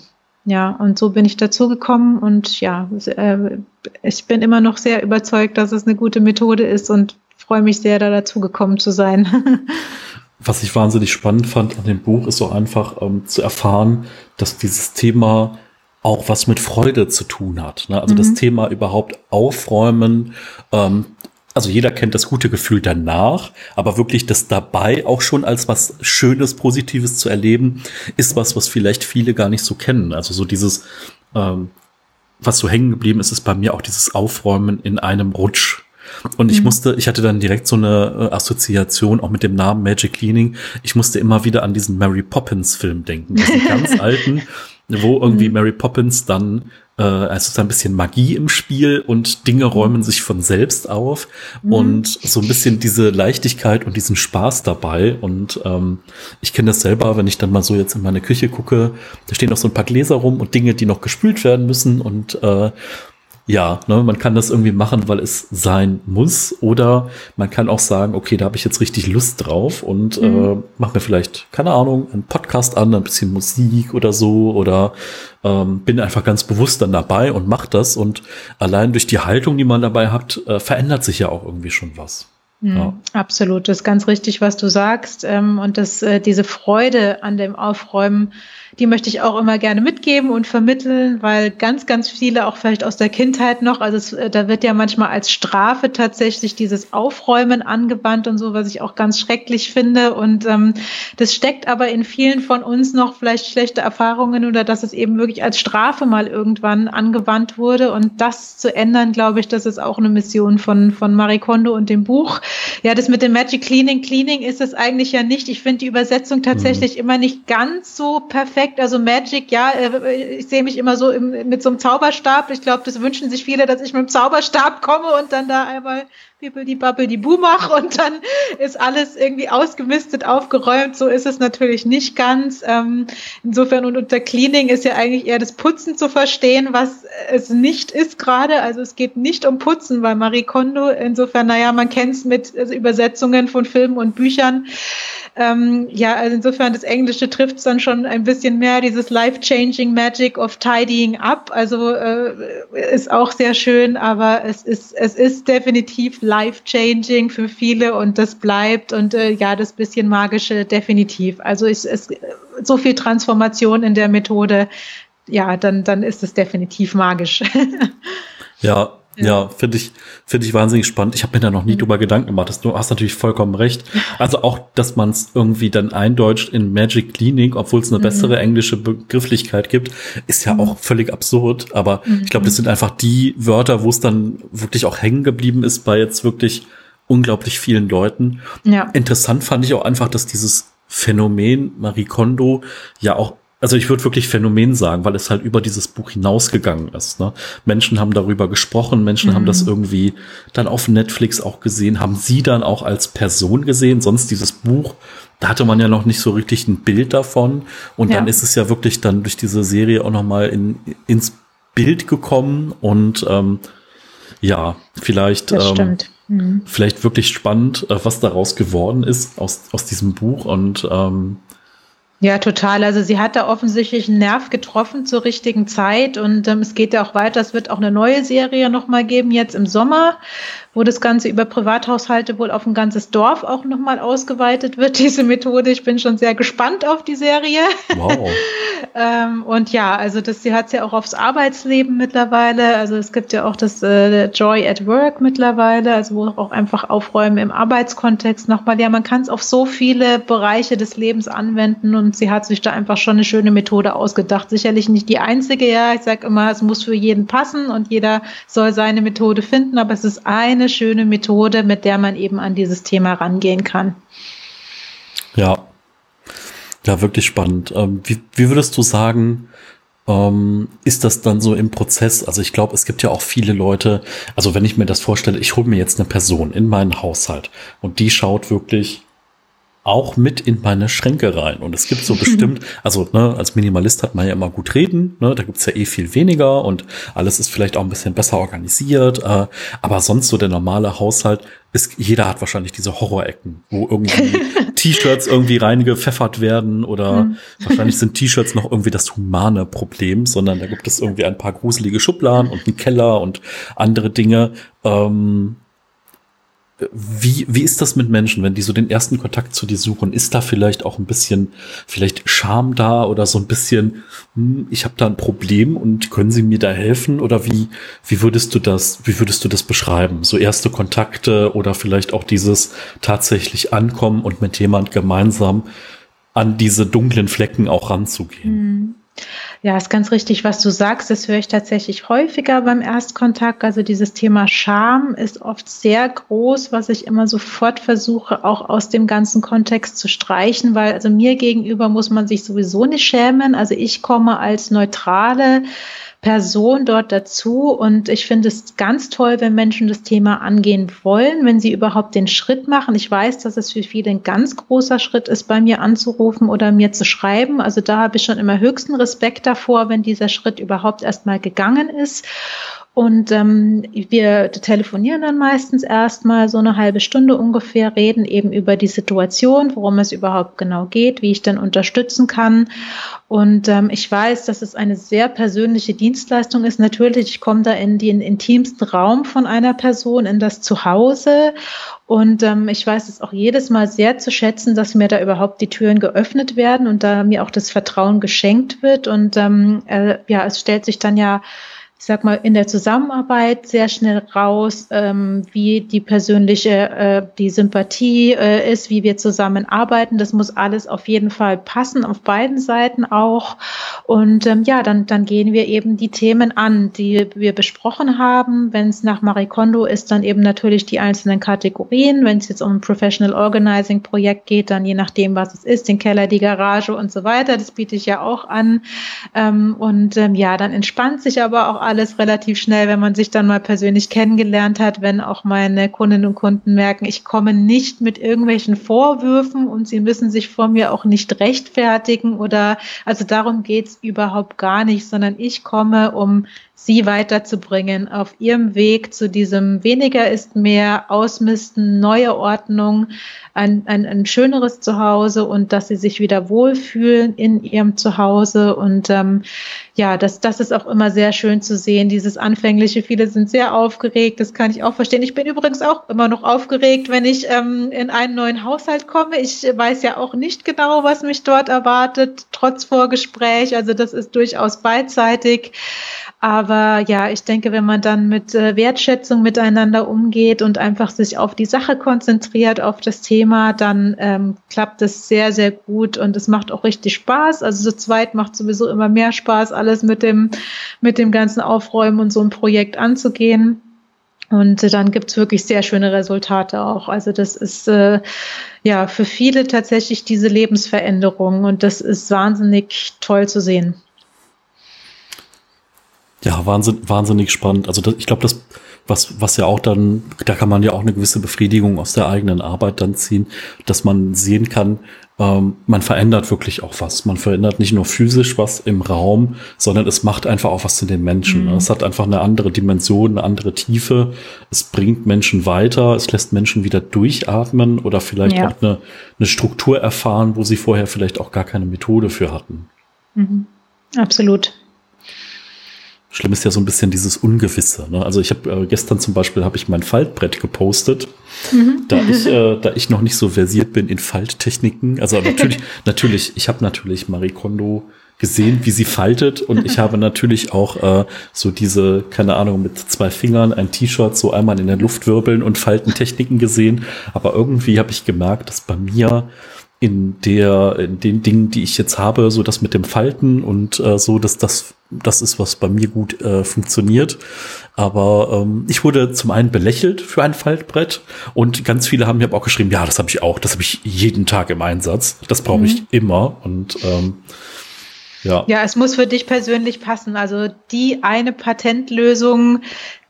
Ja, und so bin ich dazu gekommen und ja, äh, ich bin immer noch sehr überzeugt, dass es eine gute Methode ist und freue mich sehr, da dazu gekommen zu sein. Was ich wahnsinnig spannend fand an dem Buch, ist so einfach ähm, zu erfahren, dass dieses Thema auch was mit Freude zu tun hat. Ne? Also mhm. das Thema überhaupt aufräumen, ähm, also jeder kennt das gute Gefühl danach, aber wirklich das dabei auch schon als was Schönes, Positives zu erleben, ist was, was vielleicht viele gar nicht so kennen. Also so dieses, ähm, was so hängen geblieben ist, ist bei mir auch dieses Aufräumen in einem Rutsch. Und ich mhm. musste, ich hatte dann direkt so eine äh, Assoziation auch mit dem Namen Magic Cleaning. Ich musste immer wieder an diesen Mary Poppins Film denken, diesen ganz alten, wo irgendwie mhm. Mary Poppins dann äh, also ist ein bisschen Magie im Spiel und Dinge räumen sich von selbst auf mhm. und so ein bisschen diese Leichtigkeit und diesen Spaß dabei. Und ähm, ich kenne das selber, wenn ich dann mal so jetzt in meine Küche gucke, da stehen noch so ein paar Gläser rum und Dinge, die noch gespült werden müssen und äh, ja, ne, man kann das irgendwie machen, weil es sein muss. Oder man kann auch sagen, okay, da habe ich jetzt richtig Lust drauf und mhm. äh, mach mir vielleicht, keine Ahnung, einen Podcast an, ein bisschen Musik oder so. Oder ähm, bin einfach ganz bewusst dann dabei und mach das. Und allein durch die Haltung, die man dabei hat, äh, verändert sich ja auch irgendwie schon was. Mhm, ja. Absolut, das ist ganz richtig, was du sagst. Ähm, und das, äh, diese Freude an dem Aufräumen die möchte ich auch immer gerne mitgeben und vermitteln, weil ganz, ganz viele auch vielleicht aus der Kindheit noch, also es, äh, da wird ja manchmal als Strafe tatsächlich dieses Aufräumen angewandt und so, was ich auch ganz schrecklich finde. Und ähm, das steckt aber in vielen von uns noch vielleicht schlechte Erfahrungen oder dass es eben wirklich als Strafe mal irgendwann angewandt wurde. Und das zu ändern, glaube ich, das ist auch eine Mission von, von Marie Kondo und dem Buch. Ja, das mit dem Magic Cleaning, Cleaning ist es eigentlich ja nicht. Ich finde die Übersetzung tatsächlich mhm. immer nicht ganz so perfekt perfekt. Also Magic, ja, äh, ich sehe mich immer so im, mit so einem Zauberstab. Ich glaube, das wünschen sich viele, dass ich mit dem Zauberstab komme und dann da einmal die Babbel die Bu mache und dann ist alles irgendwie ausgemistet, aufgeräumt. So ist es natürlich nicht ganz. Ähm, insofern und unter Cleaning ist ja eigentlich eher das Putzen zu verstehen, was es nicht ist gerade. Also es geht nicht um Putzen bei Marie Kondo. Insofern, naja, man kennt es mit also Übersetzungen von Filmen und Büchern. Ähm, ja, also insofern das Englische trifft es dann schon ein bisschen mehr, dieses life-changing Magic of Tidying Up. Also äh, ist auch sehr schön, aber es ist, es ist definitiv life-changing für viele und das bleibt und äh, ja, das bisschen magische definitiv. Also es ist so viel Transformation in der Methode, ja, dann, dann ist es definitiv magisch. Ja, ja, finde ich, finde ich wahnsinnig spannend. Ich habe mir da noch nie mhm. drüber Gedanken gemacht. Du hast natürlich vollkommen recht. Also auch, dass man es irgendwie dann eindeutscht in Magic Cleaning, obwohl es eine mhm. bessere englische Begrifflichkeit gibt, ist ja mhm. auch völlig absurd. Aber mhm. ich glaube, das sind einfach die Wörter, wo es dann wirklich auch hängen geblieben ist bei jetzt wirklich unglaublich vielen Leuten. Ja. Interessant fand ich auch einfach, dass dieses Phänomen Marie Kondo ja auch also ich würde wirklich Phänomen sagen, weil es halt über dieses Buch hinausgegangen ist. Ne? Menschen haben darüber gesprochen, Menschen mhm. haben das mhm. irgendwie dann auf Netflix auch gesehen, haben sie dann auch als Person gesehen, sonst dieses Buch, da hatte man ja noch nicht so richtig ein Bild davon. Und ja. dann ist es ja wirklich dann durch diese Serie auch nochmal in, ins Bild gekommen und ähm, ja, vielleicht, ähm, mhm. vielleicht wirklich spannend, äh, was daraus geworden ist aus, aus diesem Buch und ähm, ja, total. Also sie hat da offensichtlich einen Nerv getroffen zur richtigen Zeit und ähm, es geht ja auch weiter. Es wird auch eine neue Serie nochmal geben, jetzt im Sommer, wo das Ganze über Privathaushalte wohl auf ein ganzes Dorf auch nochmal ausgeweitet wird, diese Methode. Ich bin schon sehr gespannt auf die Serie. Wow. ähm, und ja, also das, sie hat es ja auch aufs Arbeitsleben mittlerweile. Also es gibt ja auch das äh, Joy at Work mittlerweile, also wo auch einfach Aufräumen im Arbeitskontext nochmal. Ja, man kann es auf so viele Bereiche des Lebens anwenden und sie hat sich da einfach schon eine schöne Methode ausgedacht. Sicherlich nicht die einzige, ja. Ich sage immer, es muss für jeden passen und jeder soll seine Methode finden, aber es ist eine schöne Methode, mit der man eben an dieses Thema rangehen kann. Ja, ja, wirklich spannend. Ähm, wie, wie würdest du sagen, ähm, ist das dann so im Prozess? Also ich glaube, es gibt ja auch viele Leute, also wenn ich mir das vorstelle, ich hole mir jetzt eine Person in meinen Haushalt und die schaut wirklich auch mit in meine Schränke rein. Und es gibt so bestimmt, also ne, als Minimalist hat man ja immer gut reden, ne, da gibt's ja eh viel weniger und alles ist vielleicht auch ein bisschen besser organisiert. Äh, aber sonst so der normale Haushalt ist, jeder hat wahrscheinlich diese Horrorecken, wo irgendwie T-Shirts irgendwie reingepfeffert werden oder mhm. wahrscheinlich sind T-Shirts noch irgendwie das humane Problem, sondern da gibt es irgendwie ein paar gruselige Schubladen und einen Keller und andere Dinge. Ähm, wie, wie ist das mit Menschen, wenn die so den ersten Kontakt zu dir suchen? Ist da vielleicht auch ein bisschen, vielleicht Scham da oder so ein bisschen, hm, ich habe da ein Problem und können Sie mir da helfen? Oder wie, wie würdest du das, wie würdest du das beschreiben? So erste Kontakte oder vielleicht auch dieses tatsächlich ankommen und mit jemand gemeinsam an diese dunklen Flecken auch ranzugehen? Mhm. Ja, ist ganz richtig, was du sagst. Das höre ich tatsächlich häufiger beim Erstkontakt. Also dieses Thema Scham ist oft sehr groß, was ich immer sofort versuche, auch aus dem ganzen Kontext zu streichen, weil also mir gegenüber muss man sich sowieso nicht schämen. Also ich komme als neutrale Person dort dazu. Und ich finde es ganz toll, wenn Menschen das Thema angehen wollen, wenn sie überhaupt den Schritt machen. Ich weiß, dass es für viele ein ganz großer Schritt ist, bei mir anzurufen oder mir zu schreiben. Also da habe ich schon immer höchsten Respekt davor, wenn dieser Schritt überhaupt erstmal gegangen ist. Und ähm, wir telefonieren dann meistens erstmal so eine halbe Stunde ungefähr, reden eben über die Situation, worum es überhaupt genau geht, wie ich dann unterstützen kann. Und ähm, ich weiß, dass es eine sehr persönliche Dienstleistung ist. Natürlich, ich komme da in den intimsten Raum von einer Person, in das Zuhause. Und ähm, ich weiß es auch jedes Mal sehr zu schätzen, dass mir da überhaupt die Türen geöffnet werden und da mir auch das Vertrauen geschenkt wird. Und ähm, äh, ja, es stellt sich dann ja ich sag mal, in der Zusammenarbeit sehr schnell raus, ähm, wie die persönliche, äh, die Sympathie äh, ist, wie wir zusammenarbeiten. Das muss alles auf jeden Fall passen, auf beiden Seiten auch. Und ähm, ja, dann, dann gehen wir eben die Themen an, die wir besprochen haben. Wenn es nach Marie Kondo ist, dann eben natürlich die einzelnen Kategorien. Wenn es jetzt um ein Professional Organizing Projekt geht, dann je nachdem, was es ist, den Keller, die Garage und so weiter. Das biete ich ja auch an. Ähm, und ähm, ja, dann entspannt sich aber auch alles relativ schnell, wenn man sich dann mal persönlich kennengelernt hat, wenn auch meine Kundinnen und Kunden merken, ich komme nicht mit irgendwelchen Vorwürfen und sie müssen sich vor mir auch nicht rechtfertigen oder also darum geht's überhaupt gar nicht, sondern ich komme, um sie weiterzubringen auf ihrem Weg zu diesem weniger ist mehr, Ausmisten, neue Ordnung, ein, ein, ein schöneres Zuhause und dass sie sich wieder wohlfühlen in ihrem Zuhause. Und ähm, ja, das, das ist auch immer sehr schön zu sehen, dieses Anfängliche. Viele sind sehr aufgeregt, das kann ich auch verstehen. Ich bin übrigens auch immer noch aufgeregt, wenn ich ähm, in einen neuen Haushalt komme. Ich weiß ja auch nicht genau, was mich dort erwartet, trotz Vorgespräch. Also das ist durchaus beidseitig. Aber ja, ich denke, wenn man dann mit äh, Wertschätzung miteinander umgeht und einfach sich auf die Sache konzentriert, auf das Thema, dann ähm, klappt es sehr, sehr gut und es macht auch richtig Spaß. Also zu zweit macht sowieso immer mehr Spaß, alles mit dem, mit dem ganzen Aufräumen und so ein Projekt anzugehen. Und dann gibt's wirklich sehr schöne Resultate auch. Also das ist äh, ja für viele tatsächlich diese Lebensveränderung und das ist wahnsinnig toll zu sehen. Ja, wahnsinn, wahnsinnig spannend. Also das, ich glaube, das, was, was ja auch dann, da kann man ja auch eine gewisse Befriedigung aus der eigenen Arbeit dann ziehen, dass man sehen kann, ähm, man verändert wirklich auch was. Man verändert nicht nur physisch was im Raum, sondern es macht einfach auch was zu den Menschen. Mhm. Es hat einfach eine andere Dimension, eine andere Tiefe. Es bringt Menschen weiter, es lässt Menschen wieder durchatmen oder vielleicht ja. auch eine, eine Struktur erfahren, wo sie vorher vielleicht auch gar keine Methode für hatten. Mhm. Absolut. Schlimm ist ja so ein bisschen dieses Ungewisse. Ne? Also ich habe äh, gestern zum Beispiel habe ich mein Faltbrett gepostet, mhm. da ich äh, da ich noch nicht so versiert bin in Falttechniken. Also natürlich natürlich ich habe natürlich Marie Kondo gesehen, wie sie faltet und ich habe natürlich auch äh, so diese keine Ahnung mit zwei Fingern ein T-Shirt so einmal in der Luft wirbeln und Faltentechniken gesehen. Aber irgendwie habe ich gemerkt, dass bei mir in der in den Dingen, die ich jetzt habe, so das mit dem Falten und äh, so, dass das das ist was bei mir gut äh, funktioniert. Aber ähm, ich wurde zum einen belächelt für ein Faltbrett und ganz viele haben mir auch geschrieben, ja, das habe ich auch, das habe ich jeden Tag im Einsatz, das brauche ich mhm. immer und ähm, ja. Ja, es muss für dich persönlich passen. Also die eine Patentlösung,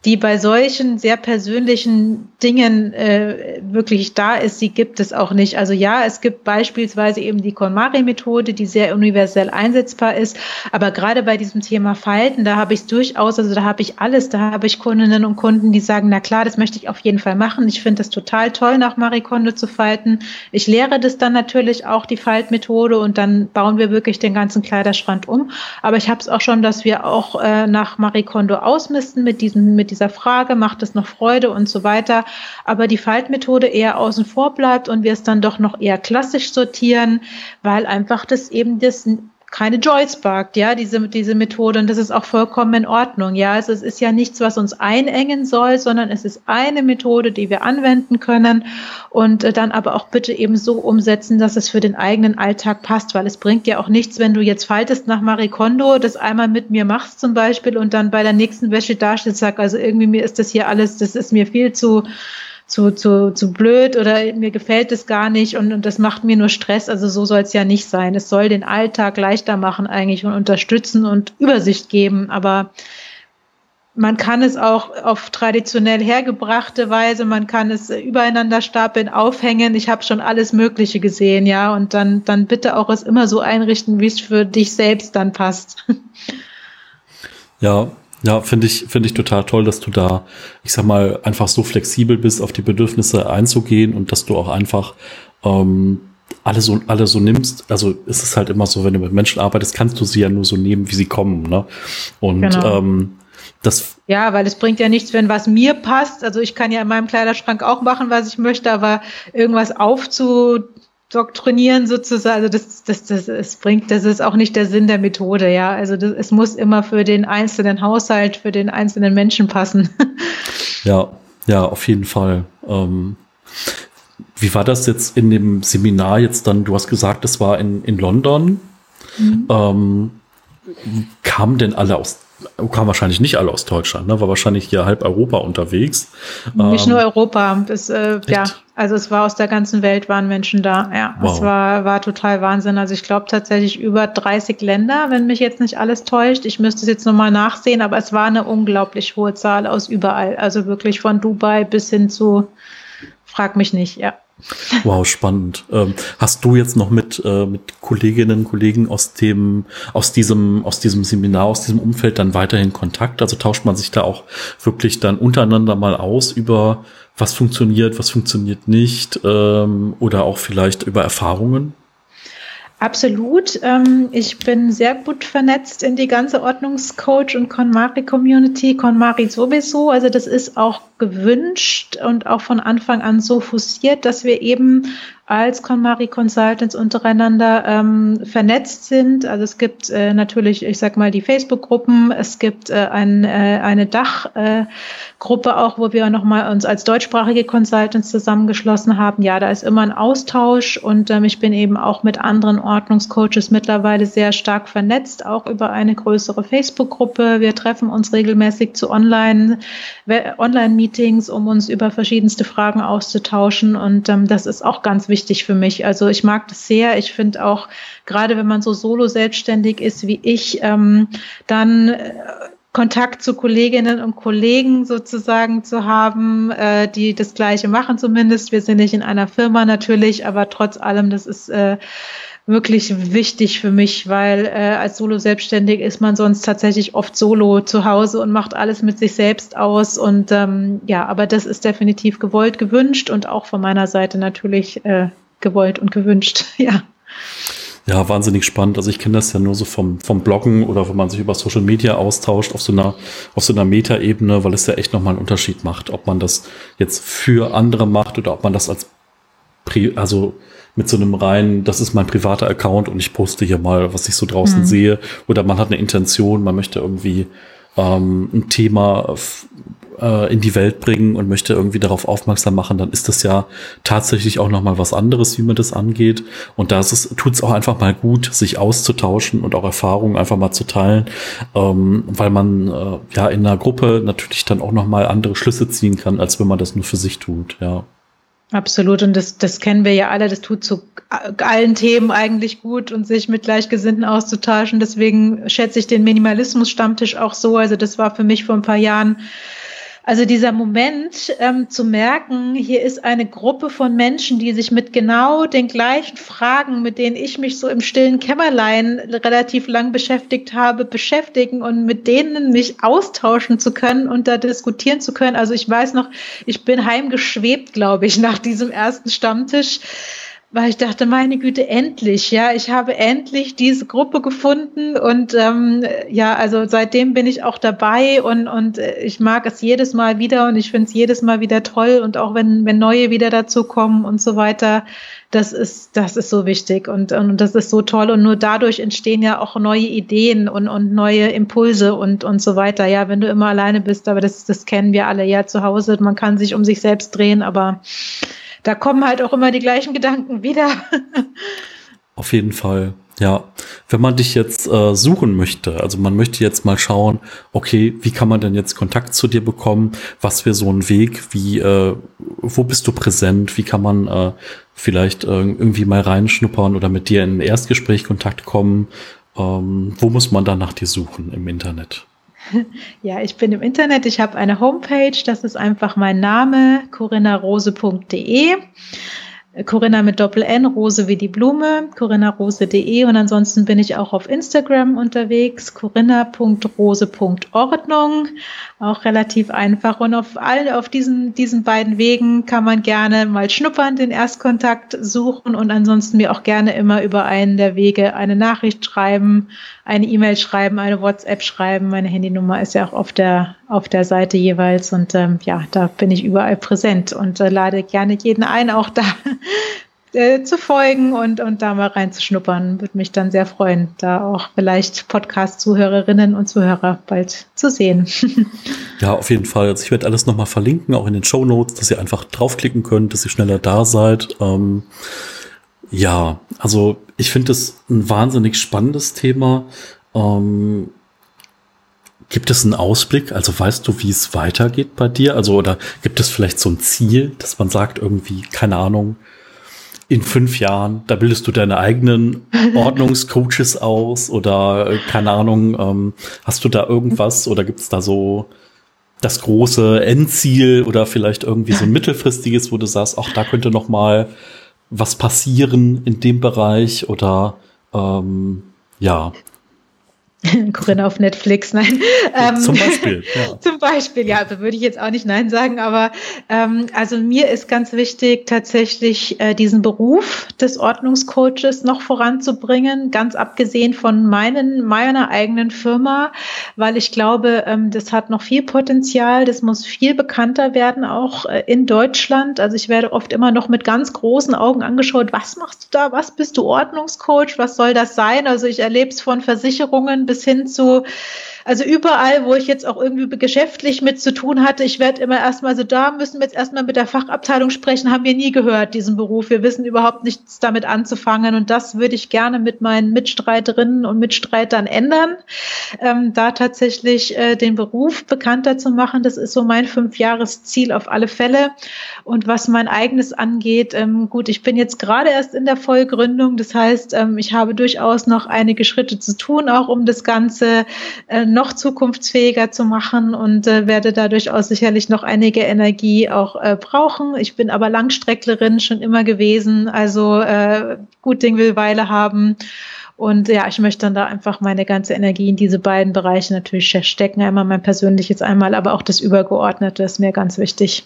die bei solchen sehr persönlichen Dingen äh, wirklich da ist, die gibt es auch nicht. Also ja, es gibt beispielsweise eben die KonMari-Methode, die sehr universell einsetzbar ist. Aber gerade bei diesem Thema Falten, da habe ich es durchaus, also da habe ich alles. Da habe ich Kundinnen und Kunden, die sagen, na klar, das möchte ich auf jeden Fall machen. Ich finde das total toll, nach Marie Kondo zu falten. Ich lehre das dann natürlich auch, die Faltmethode, und dann bauen wir wirklich den ganzen Kleiderschrank um. Aber ich habe es auch schon, dass wir auch äh, nach Marie Kondo ausmisten mit diesen, mit dieser Frage, macht es noch Freude und so weiter, aber die Faltmethode eher außen vor bleibt und wir es dann doch noch eher klassisch sortieren, weil einfach das eben das keine Joy sparkt, ja, diese, diese Methode. Und das ist auch vollkommen in Ordnung, ja. Also es ist ja nichts, was uns einengen soll, sondern es ist eine Methode, die wir anwenden können und äh, dann aber auch bitte eben so umsetzen, dass es für den eigenen Alltag passt, weil es bringt ja auch nichts, wenn du jetzt faltest nach Marie Kondo, das einmal mit mir machst zum Beispiel und dann bei der nächsten Wäsche dasteht, sag, also irgendwie mir ist das hier alles, das ist mir viel zu, zu, zu, zu blöd oder mir gefällt es gar nicht und, und das macht mir nur Stress. Also so soll es ja nicht sein. Es soll den Alltag leichter machen eigentlich und unterstützen und Übersicht geben. Aber man kann es auch auf traditionell hergebrachte Weise, man kann es übereinander stapeln, aufhängen. Ich habe schon alles Mögliche gesehen, ja. Und dann, dann bitte auch es immer so einrichten, wie es für dich selbst dann passt. Ja, Ja, finde ich, finde ich total toll, dass du da, ich sag mal, einfach so flexibel bist, auf die Bedürfnisse einzugehen und dass du auch einfach ähm, alle so, alle so nimmst. Also es ist halt immer so, wenn du mit Menschen arbeitest, kannst du sie ja nur so nehmen, wie sie kommen. Ne? Und genau. ähm, das ja, weil es bringt ja nichts, wenn was mir passt. Also ich kann ja in meinem Kleiderschrank auch machen, was ich möchte, aber irgendwas aufzu doktrinieren sozusagen, also das, das, das, es bringt, das ist auch nicht der Sinn der Methode, ja. Also das, es muss immer für den einzelnen Haushalt, für den einzelnen Menschen passen. Ja, ja, auf jeden Fall. Ähm, wie war das jetzt in dem Seminar jetzt dann? Du hast gesagt, es war in, in London. Mhm. Ähm, kamen denn alle aus kamen wahrscheinlich nicht alle aus Deutschland, ne? war wahrscheinlich hier halb Europa unterwegs. Nicht ähm, nur Europa, das, äh, ja, also es war aus der ganzen Welt waren Menschen da, ja, wow. es war, war total Wahnsinn. Also ich glaube tatsächlich über 30 Länder, wenn mich jetzt nicht alles täuscht. Ich müsste es jetzt nochmal nachsehen, aber es war eine unglaublich hohe Zahl aus überall, also wirklich von Dubai bis hin zu, frag mich nicht, ja. Wow, spannend. Ähm, hast du jetzt noch mit, äh, mit Kolleginnen und Kollegen aus dem, aus diesem, aus diesem Seminar, aus diesem Umfeld dann weiterhin Kontakt? Also tauscht man sich da auch wirklich dann untereinander mal aus über was funktioniert, was funktioniert nicht, ähm, oder auch vielleicht über Erfahrungen? Absolut. Ähm, ich bin sehr gut vernetzt in die ganze Ordnungscoach und KonMari-Community. KonMari sowieso. Also das ist auch gewünscht und auch von Anfang an so fussiert, dass wir eben als KonMari Consultants untereinander ähm, vernetzt sind. Also es gibt äh, natürlich, ich sag mal, die Facebook-Gruppen, es gibt äh, ein, äh, eine Dachgruppe auch, wo wir nochmal uns als deutschsprachige Consultants zusammengeschlossen haben. Ja, da ist immer ein Austausch und ähm, ich bin eben auch mit anderen Ordnungscoaches mittlerweile sehr stark vernetzt, auch über eine größere Facebook-Gruppe. Wir treffen uns regelmäßig zu Online, Online-Meetings, um uns über verschiedenste Fragen auszutauschen und ähm, das ist auch ganz wichtig wichtig für mich. Also ich mag das sehr. Ich finde auch, gerade wenn man so solo selbstständig ist wie ich, ähm, dann äh, Kontakt zu Kolleginnen und Kollegen sozusagen zu haben, äh, die das Gleiche machen zumindest. Wir sind nicht in einer Firma natürlich, aber trotz allem, das ist äh, wirklich wichtig für mich, weil äh, als Solo-Selbstständig ist man sonst tatsächlich oft solo zu Hause und macht alles mit sich selbst aus. Und ähm, ja, aber das ist definitiv gewollt, gewünscht und auch von meiner Seite natürlich äh, gewollt und gewünscht, ja. Ja, wahnsinnig spannend. Also ich kenne das ja nur so vom, vom Bloggen oder wenn man sich über Social Media austauscht auf so einer, auf so einer Metaebene, weil es ja echt nochmal einen Unterschied macht, ob man das jetzt für andere macht oder ob man das als, also mit so einem reinen, das ist mein privater Account und ich poste hier mal, was ich so draußen mhm. sehe. Oder man hat eine Intention, man möchte irgendwie ähm, ein Thema äh, in die Welt bringen und möchte irgendwie darauf aufmerksam machen, dann ist das ja tatsächlich auch nochmal was anderes, wie man das angeht. Und da tut es auch einfach mal gut, sich auszutauschen und auch Erfahrungen einfach mal zu teilen, ähm, weil man äh, ja in einer Gruppe natürlich dann auch nochmal andere Schlüsse ziehen kann, als wenn man das nur für sich tut, ja. Absolut. Und das, das kennen wir ja alle. Das tut zu allen Themen eigentlich gut und sich mit Gleichgesinnten auszutauschen. Deswegen schätze ich den Minimalismus-Stammtisch auch so. Also das war für mich vor ein paar Jahren also dieser Moment ähm, zu merken, hier ist eine Gruppe von Menschen, die sich mit genau den gleichen Fragen, mit denen ich mich so im stillen Kämmerlein relativ lang beschäftigt habe, beschäftigen und mit denen mich austauschen zu können und da diskutieren zu können. Also ich weiß noch, ich bin heimgeschwebt, glaube ich, nach diesem ersten Stammtisch weil ich dachte, meine Güte, endlich, ja, ich habe endlich diese Gruppe gefunden und ähm, ja, also seitdem bin ich auch dabei und, und äh, ich mag es jedes Mal wieder und ich finde es jedes Mal wieder toll und auch wenn, wenn neue wieder dazu kommen und so weiter, das ist, das ist so wichtig und, und das ist so toll und nur dadurch entstehen ja auch neue Ideen und, und neue Impulse und, und so weiter. Ja, wenn du immer alleine bist, aber das, das kennen wir alle ja zu Hause, man kann sich um sich selbst drehen, aber da kommen halt auch immer die gleichen Gedanken wieder. Auf jeden Fall. Ja, wenn man dich jetzt äh, suchen möchte, also man möchte jetzt mal schauen, okay, wie kann man denn jetzt Kontakt zu dir bekommen? Was wäre so ein Weg? Wie, äh, wo bist du präsent? Wie kann man äh, vielleicht äh, irgendwie mal reinschnuppern oder mit dir in ein Erstgespräch Kontakt kommen? Ähm, wo muss man dann nach dir suchen im Internet? Ja, ich bin im Internet. Ich habe eine Homepage. Das ist einfach mein Name, corinnarose.de. Corinna mit Doppel-N, Rose wie die Blume, coриnnarose.de und ansonsten bin ich auch auf Instagram unterwegs, corinna.rose.ordnung, auch relativ einfach und auf all, auf diesen, diesen beiden Wegen kann man gerne mal schnuppern, den Erstkontakt suchen und ansonsten mir auch gerne immer über einen der Wege eine Nachricht schreiben, eine E-Mail schreiben, eine WhatsApp schreiben. Meine Handynummer ist ja auch auf der, auf der Seite jeweils und ähm, ja, da bin ich überall präsent und äh, lade gerne jeden ein, auch da äh, zu folgen und, und da mal reinzuschnuppern. Würde mich dann sehr freuen, da auch vielleicht Podcast-Zuhörerinnen und Zuhörer bald zu sehen. ja, auf jeden Fall. Also ich werde alles nochmal verlinken, auch in den Show Notes, dass ihr einfach draufklicken könnt, dass ihr schneller da seid. Ähm, ja, also ich finde es ein wahnsinnig spannendes Thema. Ähm, gibt es einen Ausblick? Also weißt du, wie es weitergeht bei dir? Also oder gibt es vielleicht so ein Ziel, dass man sagt irgendwie, keine Ahnung, in fünf Jahren, da bildest du deine eigenen Ordnungscoaches aus oder äh, keine Ahnung, ähm, hast du da irgendwas oder gibt es da so das große Endziel oder vielleicht irgendwie so ein mittelfristiges, wo du sagst, ach, da könnte noch mal was passieren in dem Bereich oder ähm, ja. Corinna auf Netflix, nein. Ähm, zum Beispiel. Ja. Zum Beispiel, ja, da würde ich jetzt auch nicht Nein sagen, aber ähm, also mir ist ganz wichtig, tatsächlich äh, diesen Beruf des Ordnungscoaches noch voranzubringen, ganz abgesehen von meinen, meiner eigenen Firma, weil ich glaube, ähm, das hat noch viel Potenzial, das muss viel bekannter werden, auch äh, in Deutschland. Also ich werde oft immer noch mit ganz großen Augen angeschaut, was machst du da, was bist du Ordnungscoach, was soll das sein? Also ich erlebe es von Versicherungen bis hin zu also überall, wo ich jetzt auch irgendwie geschäftlich mit zu tun hatte, ich werde immer erstmal so, da müssen wir jetzt erstmal mit der Fachabteilung sprechen, haben wir nie gehört, diesen Beruf. Wir wissen überhaupt nichts damit anzufangen. Und das würde ich gerne mit meinen Mitstreiterinnen und Mitstreitern ändern, ähm, da tatsächlich äh, den Beruf bekannter zu machen. Das ist so mein Fünfjahresziel auf alle Fälle. Und was mein eigenes angeht, ähm, gut, ich bin jetzt gerade erst in der Vollgründung. Das heißt, ähm, ich habe durchaus noch einige Schritte zu tun, auch um das Ganze äh, noch zukunftsfähiger zu machen und äh, werde da durchaus sicherlich noch einige Energie auch äh, brauchen. Ich bin aber Langstrecklerin schon immer gewesen, also äh, gut Ding will Weile haben. Und ja, ich möchte dann da einfach meine ganze Energie in diese beiden Bereiche natürlich stecken. Einmal mein persönliches, einmal aber auch das Übergeordnete ist mir ganz wichtig.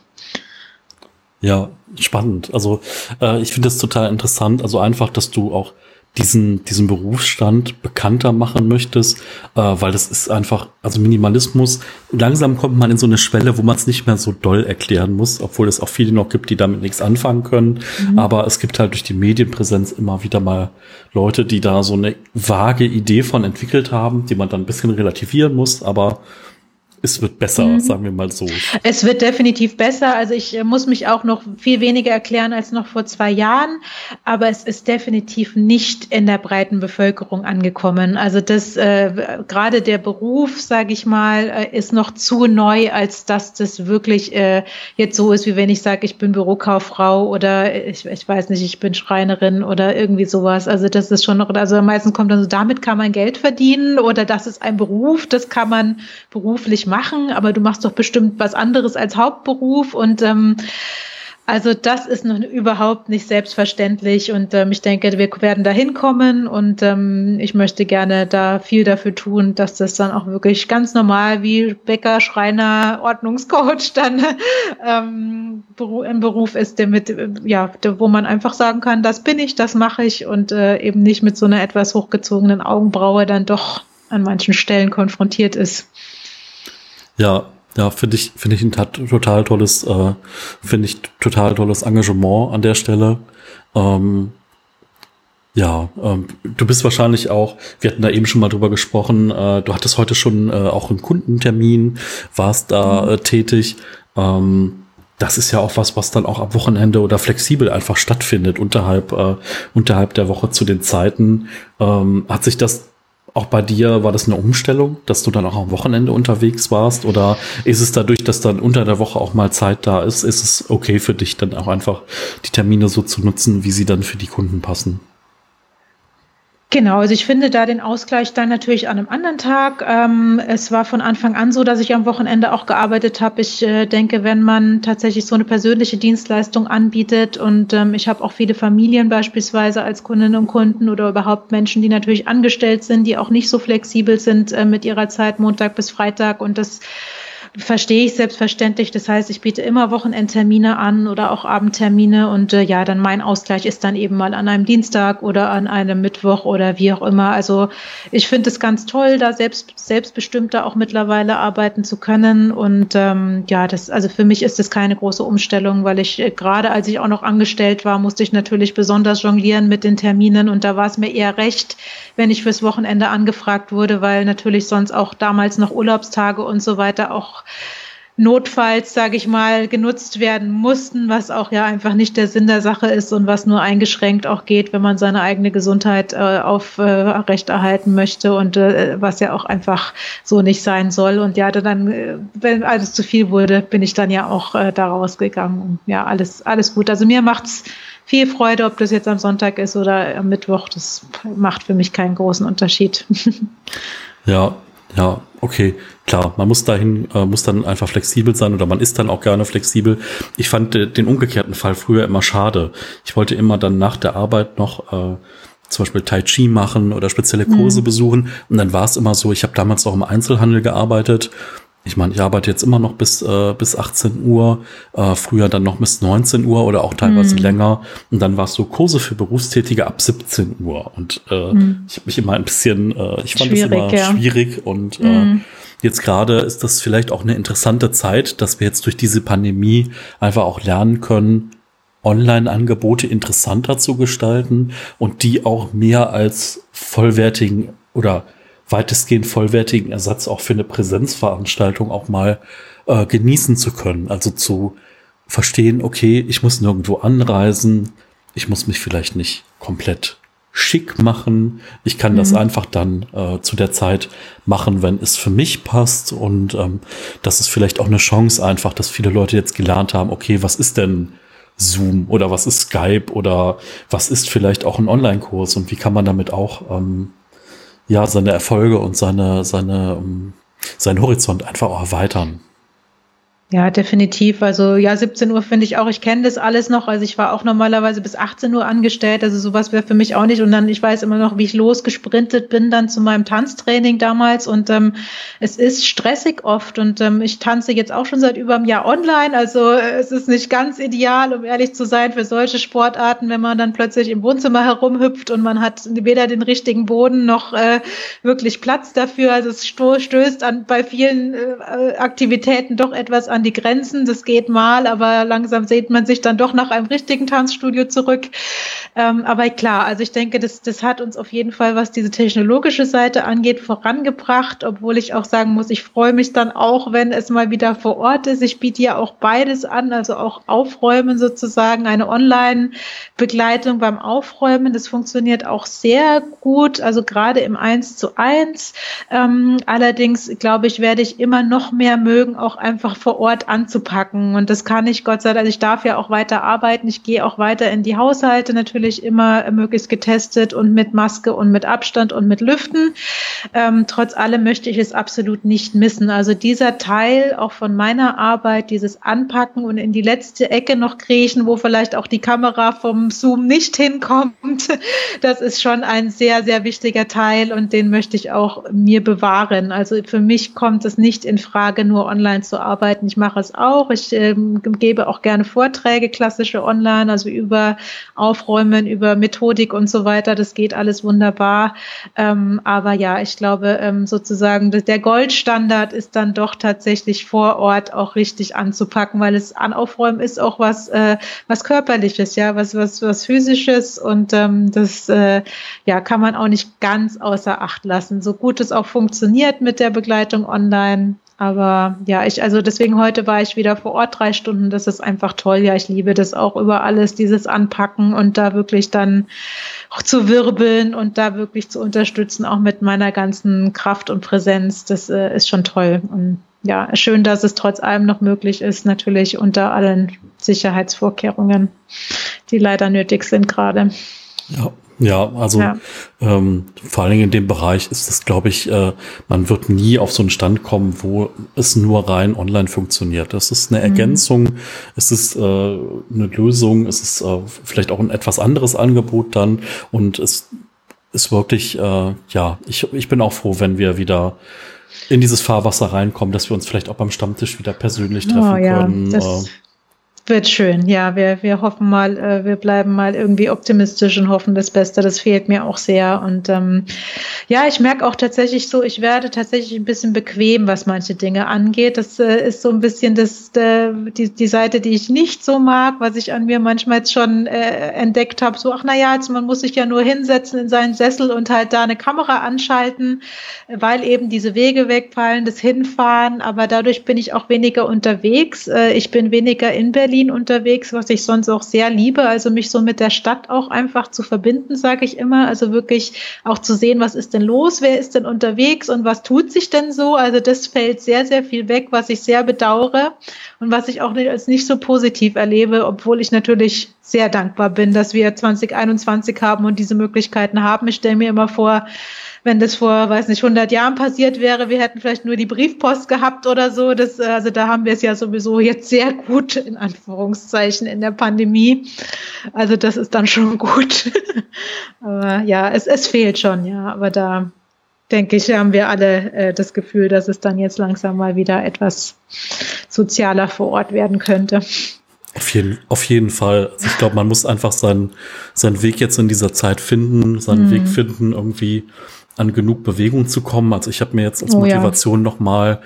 Ja, spannend. Also äh, ich finde es total interessant. Also einfach, dass du auch diesen, diesen Berufsstand bekannter machen möchtest, äh, weil das ist einfach, also Minimalismus, langsam kommt man in so eine Schwelle, wo man es nicht mehr so doll erklären muss, obwohl es auch viele noch gibt, die damit nichts anfangen können. Mhm. Aber es gibt halt durch die Medienpräsenz immer wieder mal Leute, die da so eine vage Idee von entwickelt haben, die man dann ein bisschen relativieren muss, aber es wird besser, mhm. sagen wir mal so. Es wird definitiv besser. Also ich äh, muss mich auch noch viel weniger erklären als noch vor zwei Jahren, aber es ist definitiv nicht in der breiten Bevölkerung angekommen. Also das äh, gerade der Beruf, sage ich mal, äh, ist noch zu neu, als dass das wirklich äh, jetzt so ist, wie wenn ich sage, ich bin Bürokauffrau oder ich, ich weiß nicht, ich bin Schreinerin oder irgendwie sowas. Also das ist schon noch, also meistens kommt dann so, damit kann man Geld verdienen oder das ist ein Beruf, das kann man beruflich machen machen, aber du machst doch bestimmt was anderes als Hauptberuf und ähm, also das ist noch überhaupt nicht selbstverständlich und ähm, ich denke, wir werden da hinkommen und ähm, ich möchte gerne da viel dafür tun, dass das dann auch wirklich ganz normal wie Bäcker, Schreiner, Ordnungscoach dann ähm, ein Beruf ist, der mit, ja, wo man einfach sagen kann, das bin ich, das mache ich und äh, eben nicht mit so einer etwas hochgezogenen Augenbraue dann doch an manchen Stellen konfrontiert ist. Ja, ja, finde ich, finde ich ein total tolles, äh, finde ich total tolles Engagement an der Stelle. Ähm, ja, ähm, du bist wahrscheinlich auch, wir hatten da eben schon mal drüber gesprochen, äh, du hattest heute schon äh, auch einen Kundentermin, warst da äh, tätig. Ähm, das ist ja auch was, was dann auch am Wochenende oder flexibel einfach stattfindet, unterhalb, äh, unterhalb der Woche zu den Zeiten. Ähm, hat sich das auch bei dir war das eine Umstellung, dass du dann auch am Wochenende unterwegs warst? Oder ist es dadurch, dass dann unter der Woche auch mal Zeit da ist, ist es okay für dich dann auch einfach die Termine so zu nutzen, wie sie dann für die Kunden passen? Genau, also ich finde da den Ausgleich dann natürlich an einem anderen Tag. Ähm, es war von Anfang an so, dass ich am Wochenende auch gearbeitet habe. Ich äh, denke, wenn man tatsächlich so eine persönliche Dienstleistung anbietet und ähm, ich habe auch viele Familien beispielsweise als Kundinnen und Kunden oder überhaupt Menschen, die natürlich angestellt sind, die auch nicht so flexibel sind äh, mit ihrer Zeit Montag bis Freitag und das verstehe ich selbstverständlich. Das heißt, ich biete immer Wochenendtermine an oder auch Abendtermine und äh, ja, dann mein Ausgleich ist dann eben mal an einem Dienstag oder an einem Mittwoch oder wie auch immer. Also ich finde es ganz toll, da selbst selbstbestimmter auch mittlerweile arbeiten zu können und ähm, ja, das also für mich ist das keine große Umstellung, weil ich äh, gerade als ich auch noch angestellt war, musste ich natürlich besonders jonglieren mit den Terminen und da war es mir eher recht, wenn ich fürs Wochenende angefragt wurde, weil natürlich sonst auch damals noch Urlaubstage und so weiter auch notfalls, sage ich mal, genutzt werden mussten, was auch ja einfach nicht der Sinn der Sache ist und was nur eingeschränkt auch geht, wenn man seine eigene Gesundheit äh, aufrechterhalten äh, möchte und äh, was ja auch einfach so nicht sein soll. Und ja, dann, äh, wenn alles zu viel wurde, bin ich dann ja auch äh, da rausgegangen. Ja, alles, alles gut. Also mir macht's viel Freude, ob das jetzt am Sonntag ist oder am Mittwoch. Das macht für mich keinen großen Unterschied. ja, ja, okay, klar. Man muss dahin, äh, muss dann einfach flexibel sein oder man ist dann auch gerne flexibel. Ich fand äh, den umgekehrten Fall früher immer schade. Ich wollte immer dann nach der Arbeit noch äh, zum Beispiel Tai Chi machen oder spezielle Kurse mhm. besuchen. Und dann war es immer so, ich habe damals auch im Einzelhandel gearbeitet ich meine, ich arbeite jetzt immer noch bis, äh, bis 18 Uhr, äh, früher dann noch bis 19 Uhr oder auch teilweise mm. länger. Und dann war es so Kurse für Berufstätige ab 17 Uhr. Und äh, mm. ich habe mich immer ein bisschen, äh, ich fand es immer ja. schwierig. Und mm. äh, jetzt gerade ist das vielleicht auch eine interessante Zeit, dass wir jetzt durch diese Pandemie einfach auch lernen können, Online-Angebote interessanter zu gestalten und die auch mehr als vollwertigen oder weitestgehend vollwertigen Ersatz auch für eine Präsenzveranstaltung auch mal äh, genießen zu können. Also zu verstehen, okay, ich muss nirgendwo anreisen, ich muss mich vielleicht nicht komplett schick machen. Ich kann mhm. das einfach dann äh, zu der Zeit machen, wenn es für mich passt. Und ähm, das ist vielleicht auch eine Chance einfach, dass viele Leute jetzt gelernt haben, okay, was ist denn Zoom oder was ist Skype oder was ist vielleicht auch ein Online-Kurs und wie kann man damit auch ähm, ja, seine Erfolge und seine, seine, um, seinen Horizont einfach auch erweitern. Ja, definitiv. Also ja, 17 Uhr finde ich auch. Ich kenne das alles noch. Also ich war auch normalerweise bis 18 Uhr angestellt. Also sowas wäre für mich auch nicht. Und dann, ich weiß immer noch, wie ich losgesprintet bin dann zu meinem Tanztraining damals. Und ähm, es ist stressig oft. Und ähm, ich tanze jetzt auch schon seit über einem Jahr online. Also es ist nicht ganz ideal, um ehrlich zu sein, für solche Sportarten, wenn man dann plötzlich im Wohnzimmer herumhüpft und man hat weder den richtigen Boden noch äh, wirklich Platz dafür. Also es stößt an bei vielen äh, Aktivitäten doch etwas an die Grenzen. Das geht mal, aber langsam sehnt man sich dann doch nach einem richtigen Tanzstudio zurück. Ähm, aber klar, also ich denke, das, das hat uns auf jeden Fall, was diese technologische Seite angeht, vorangebracht, obwohl ich auch sagen muss, ich freue mich dann auch, wenn es mal wieder vor Ort ist. Ich biete ja auch beides an, also auch Aufräumen sozusagen, eine Online-Begleitung beim Aufräumen. Das funktioniert auch sehr gut, also gerade im 1 zu 1. Ähm, allerdings, glaube ich, werde ich immer noch mehr mögen, auch einfach vor Ort Ort anzupacken. Und das kann ich, Gott sei Dank, ich darf ja auch weiter arbeiten. Ich gehe auch weiter in die Haushalte, natürlich immer möglichst getestet und mit Maske und mit Abstand und mit Lüften. Ähm, trotz allem möchte ich es absolut nicht missen. Also dieser Teil auch von meiner Arbeit, dieses Anpacken und in die letzte Ecke noch kriechen, wo vielleicht auch die Kamera vom Zoom nicht hinkommt, das ist schon ein sehr, sehr wichtiger Teil und den möchte ich auch mir bewahren. Also für mich kommt es nicht in Frage, nur online zu arbeiten. Ich mache es auch. Ich ähm, gebe auch gerne Vorträge, klassische online, also über Aufräumen, über Methodik und so weiter. Das geht alles wunderbar. Ähm, aber ja, ich glaube ähm, sozusagen, der Goldstandard ist dann doch tatsächlich vor Ort auch richtig anzupacken, weil es an Aufräumen ist auch was, äh, was körperliches, ja, was, was, was physisches und ähm, das äh, ja, kann man auch nicht ganz außer Acht lassen. So gut es auch funktioniert mit der Begleitung online, aber ja, ich, also deswegen heute war ich wieder vor Ort drei Stunden. Das ist einfach toll. Ja, ich liebe das auch über alles, dieses Anpacken und da wirklich dann auch zu wirbeln und da wirklich zu unterstützen, auch mit meiner ganzen Kraft und Präsenz. Das äh, ist schon toll. Und ja, schön, dass es trotz allem noch möglich ist, natürlich unter allen Sicherheitsvorkehrungen, die leider nötig sind gerade. Ja, Ja, also ja. Ähm, vor allen Dingen in dem Bereich ist es, glaube ich, äh, man wird nie auf so einen Stand kommen, wo es nur rein online funktioniert. Das ist eine mhm. Ergänzung, es ist äh, eine Lösung, es ist äh, vielleicht auch ein etwas anderes Angebot dann und es ist wirklich, äh, ja, ich, ich bin auch froh, wenn wir wieder in dieses Fahrwasser reinkommen, dass wir uns vielleicht auch beim Stammtisch wieder persönlich treffen oh, ja, können. Das, äh, wird schön, ja. Wir, wir hoffen mal, äh, wir bleiben mal irgendwie optimistisch und hoffen das Beste. Das fehlt mir auch sehr. Und ähm, ja, ich merke auch tatsächlich so, ich werde tatsächlich ein bisschen bequem, was manche Dinge angeht. Das äh, ist so ein bisschen das, äh, die, die Seite, die ich nicht so mag, was ich an mir manchmal jetzt schon äh, entdeckt habe. So, ach naja, jetzt, man muss sich ja nur hinsetzen in seinen Sessel und halt da eine Kamera anschalten, weil eben diese Wege wegfallen, das Hinfahren. Aber dadurch bin ich auch weniger unterwegs. Äh, ich bin weniger in Berlin Berlin unterwegs, was ich sonst auch sehr liebe. Also mich so mit der Stadt auch einfach zu verbinden, sage ich immer. Also wirklich auch zu sehen, was ist denn los, wer ist denn unterwegs und was tut sich denn so. Also das fällt sehr, sehr viel weg, was ich sehr bedauere und was ich auch nicht, als nicht so positiv erlebe, obwohl ich natürlich sehr dankbar bin, dass wir 2021 haben und diese Möglichkeiten haben. Ich stelle mir immer vor, wenn das vor, weiß nicht, 100 Jahren passiert wäre, wir hätten vielleicht nur die Briefpost gehabt oder so. Das, also da haben wir es ja sowieso jetzt sehr gut, in Anführungszeichen, in der Pandemie. Also das ist dann schon gut. aber ja, es, es fehlt schon, ja. Aber da denke ich, haben wir alle äh, das Gefühl, dass es dann jetzt langsam mal wieder etwas sozialer vor Ort werden könnte. Auf jeden, auf jeden Fall. Also ich glaube, man muss einfach seinen, seinen Weg jetzt in dieser Zeit finden, seinen mhm. Weg finden, irgendwie an genug Bewegung zu kommen. Also ich habe mir jetzt als oh, Motivation ja. noch mal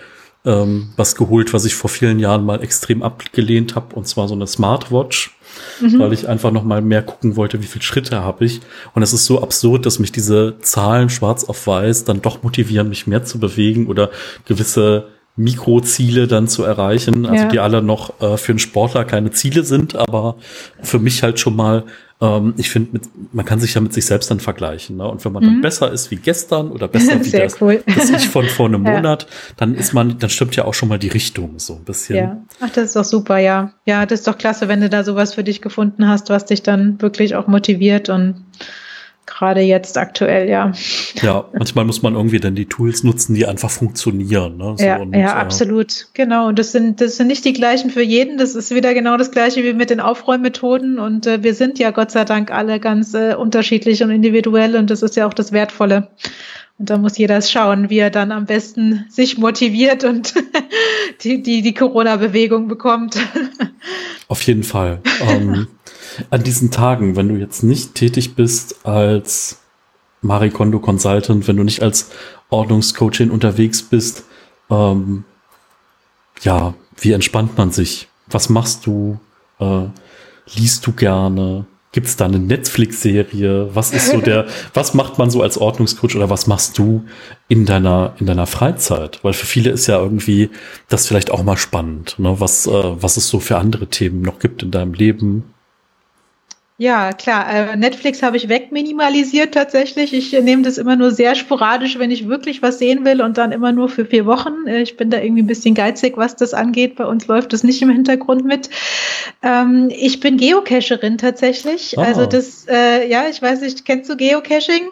ähm, was geholt, was ich vor vielen Jahren mal extrem abgelehnt habe, und zwar so eine Smartwatch, mhm. weil ich einfach noch mal mehr gucken wollte, wie viele Schritte habe ich. Und es ist so absurd, dass mich diese Zahlen schwarz auf weiß dann doch motivieren, mich mehr zu bewegen oder gewisse Mikroziele dann zu erreichen, also ja. die alle noch äh, für einen Sportler keine Ziele sind, aber für mich halt schon mal ähm, ich finde, man kann sich ja mit sich selbst dann vergleichen. Ne? Und wenn man mhm. dann besser ist wie gestern oder besser wie das, cool. das ich von vor einem ja. Monat, dann ist man, dann stimmt ja auch schon mal die Richtung so ein bisschen. Ja, ach, das ist doch super, ja. Ja, das ist doch klasse, wenn du da sowas für dich gefunden hast, was dich dann wirklich auch motiviert und gerade jetzt aktuell, ja. Ja, manchmal muss man irgendwie dann die Tools nutzen, die einfach funktionieren. Ne? So ja, und, ja, äh, absolut. Genau. Und das sind, das sind nicht die gleichen für jeden. Das ist wieder genau das gleiche wie mit den Aufräummethoden. Und äh, wir sind ja Gott sei Dank alle ganz äh, unterschiedlich und individuell. Und das ist ja auch das Wertvolle. Und da muss jeder schauen, wie er dann am besten sich motiviert und die, die, die Corona-Bewegung bekommt. Auf jeden Fall. Ähm, an diesen Tagen, wenn du jetzt nicht tätig bist als Marikondo Consultant, wenn du nicht als Ordnungscoachin unterwegs bist, ähm, ja, wie entspannt man sich? Was machst du? Äh, liest du gerne? Gibt es da eine Netflix-Serie? Was ist so der, was macht man so als Ordnungscoach oder was machst du in deiner, in deiner Freizeit? Weil für viele ist ja irgendwie das vielleicht auch mal spannend, ne? was, äh, was es so für andere Themen noch gibt in deinem Leben. Ja, klar. Äh, Netflix habe ich wegminimalisiert tatsächlich. Ich nehme das immer nur sehr sporadisch, wenn ich wirklich was sehen will und dann immer nur für vier Wochen. Äh, ich bin da irgendwie ein bisschen geizig, was das angeht. Bei uns läuft das nicht im Hintergrund mit. Ähm, ich bin Geocacherin tatsächlich. Oh. Also das, äh, ja, ich weiß nicht, kennst du Geocaching?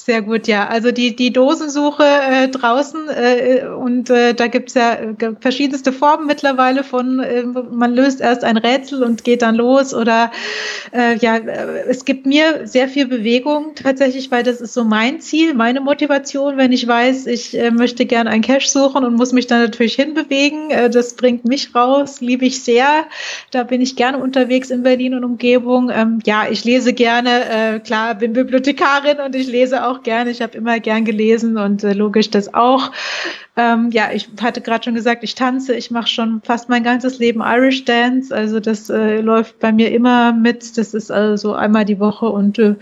Sehr gut, ja. Also die, die Dosensuche äh, draußen äh, und äh, da gibt's ja äh, verschiedenste Formen mittlerweile von, äh, man löst erst ein Rätsel und geht dann los oder äh, ja, äh, es gibt mir sehr viel Bewegung tatsächlich, weil das ist so mein Ziel, meine Motivation, wenn ich weiß, ich äh, möchte gern einen Cache suchen und muss mich dann natürlich hinbewegen. Äh, das bringt mich raus, liebe ich sehr. Da bin ich gerne unterwegs in Berlin und Umgebung. Ähm, ja, ich lese gerne, äh, klar, bin Bibliothekarin und ich lese auch auch gerne. Ich habe immer gern gelesen und äh, logisch das auch. Ähm, ja, ich hatte gerade schon gesagt, ich tanze. Ich mache schon fast mein ganzes Leben Irish Dance. Also das äh, läuft bei mir immer mit. Das ist also einmal die Woche und äh,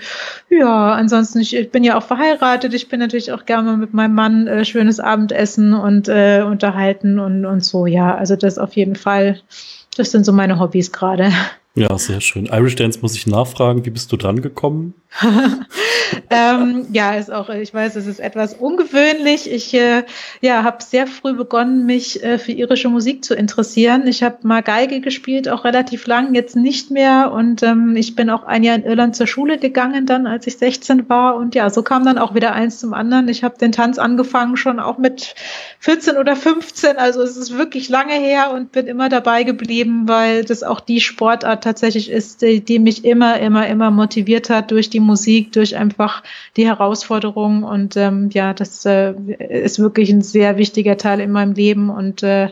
ja, ansonsten ich, ich, bin ja auch verheiratet. Ich bin natürlich auch gerne mit meinem Mann äh, schönes Abendessen und äh, unterhalten und und so. Ja, also das auf jeden Fall. Das sind so meine Hobbys gerade. Ja, sehr schön. Irish Dance muss ich nachfragen. Wie bist du dran gekommen? ähm, ja, ist auch, ich weiß, es ist etwas ungewöhnlich. Ich äh, ja, habe sehr früh begonnen, mich äh, für irische Musik zu interessieren. Ich habe mal Geige gespielt, auch relativ lang, jetzt nicht mehr. Und ähm, ich bin auch ein Jahr in Irland zur Schule gegangen, dann als ich 16 war. Und ja, so kam dann auch wieder eins zum anderen. Ich habe den Tanz angefangen, schon auch mit 14 oder 15. Also es ist wirklich lange her und bin immer dabei geblieben, weil das auch die Sportart tatsächlich ist, die, die mich immer, immer, immer motiviert hat durch die Musik, durch einfach die Herausforderungen. Und ähm, ja, das äh, ist wirklich ein sehr wichtiger Teil in meinem Leben. Und äh,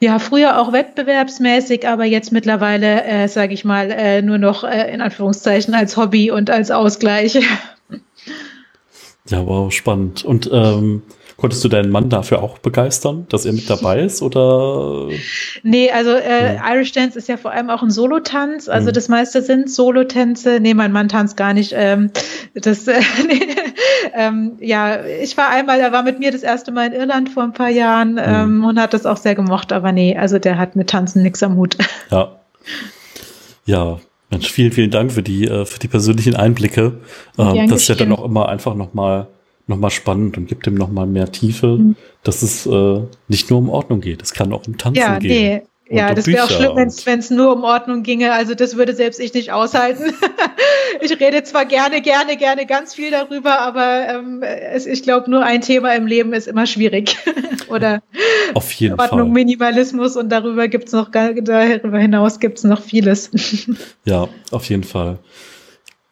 ja, früher auch wettbewerbsmäßig, aber jetzt mittlerweile, äh, sage ich mal, äh, nur noch äh, in Anführungszeichen als Hobby und als Ausgleich. Ja, wow, spannend. Und ähm, Konntest du deinen Mann dafür auch begeistern, dass er mit dabei ist oder? Nee, also äh, ja. Irish Dance ist ja vor allem auch ein Solotanz. Also mhm. das meiste sind Solotänze. Nee, mein Mann tanzt gar nicht. Ähm, das, äh, nee, ähm, ja, ich war einmal, er war mit mir das erste Mal in Irland vor ein paar Jahren mhm. ähm, und hat das auch sehr gemocht. Aber nee, also der hat mit Tanzen nichts am Hut. Ja. Ja, Mensch, vielen, vielen Dank für die, äh, für die persönlichen Einblicke. Ähm, das ist ja dann auch immer einfach nochmal nochmal spannend und gibt dem nochmal mehr Tiefe, mhm. dass es äh, nicht nur um Ordnung geht. Es kann auch um Tanzen ja, gehen. Nee. Ja, das wäre auch schlimm, wenn es nur um Ordnung ginge. Also das würde selbst ich nicht aushalten. ich rede zwar gerne, gerne, gerne ganz viel darüber, aber ähm, es, ich glaube, nur ein Thema im Leben ist immer schwierig. Oder Auf jeden Ordnung, Fall. Minimalismus und darüber gibt es noch, darüber hinaus gibt es noch vieles. ja, auf jeden Fall.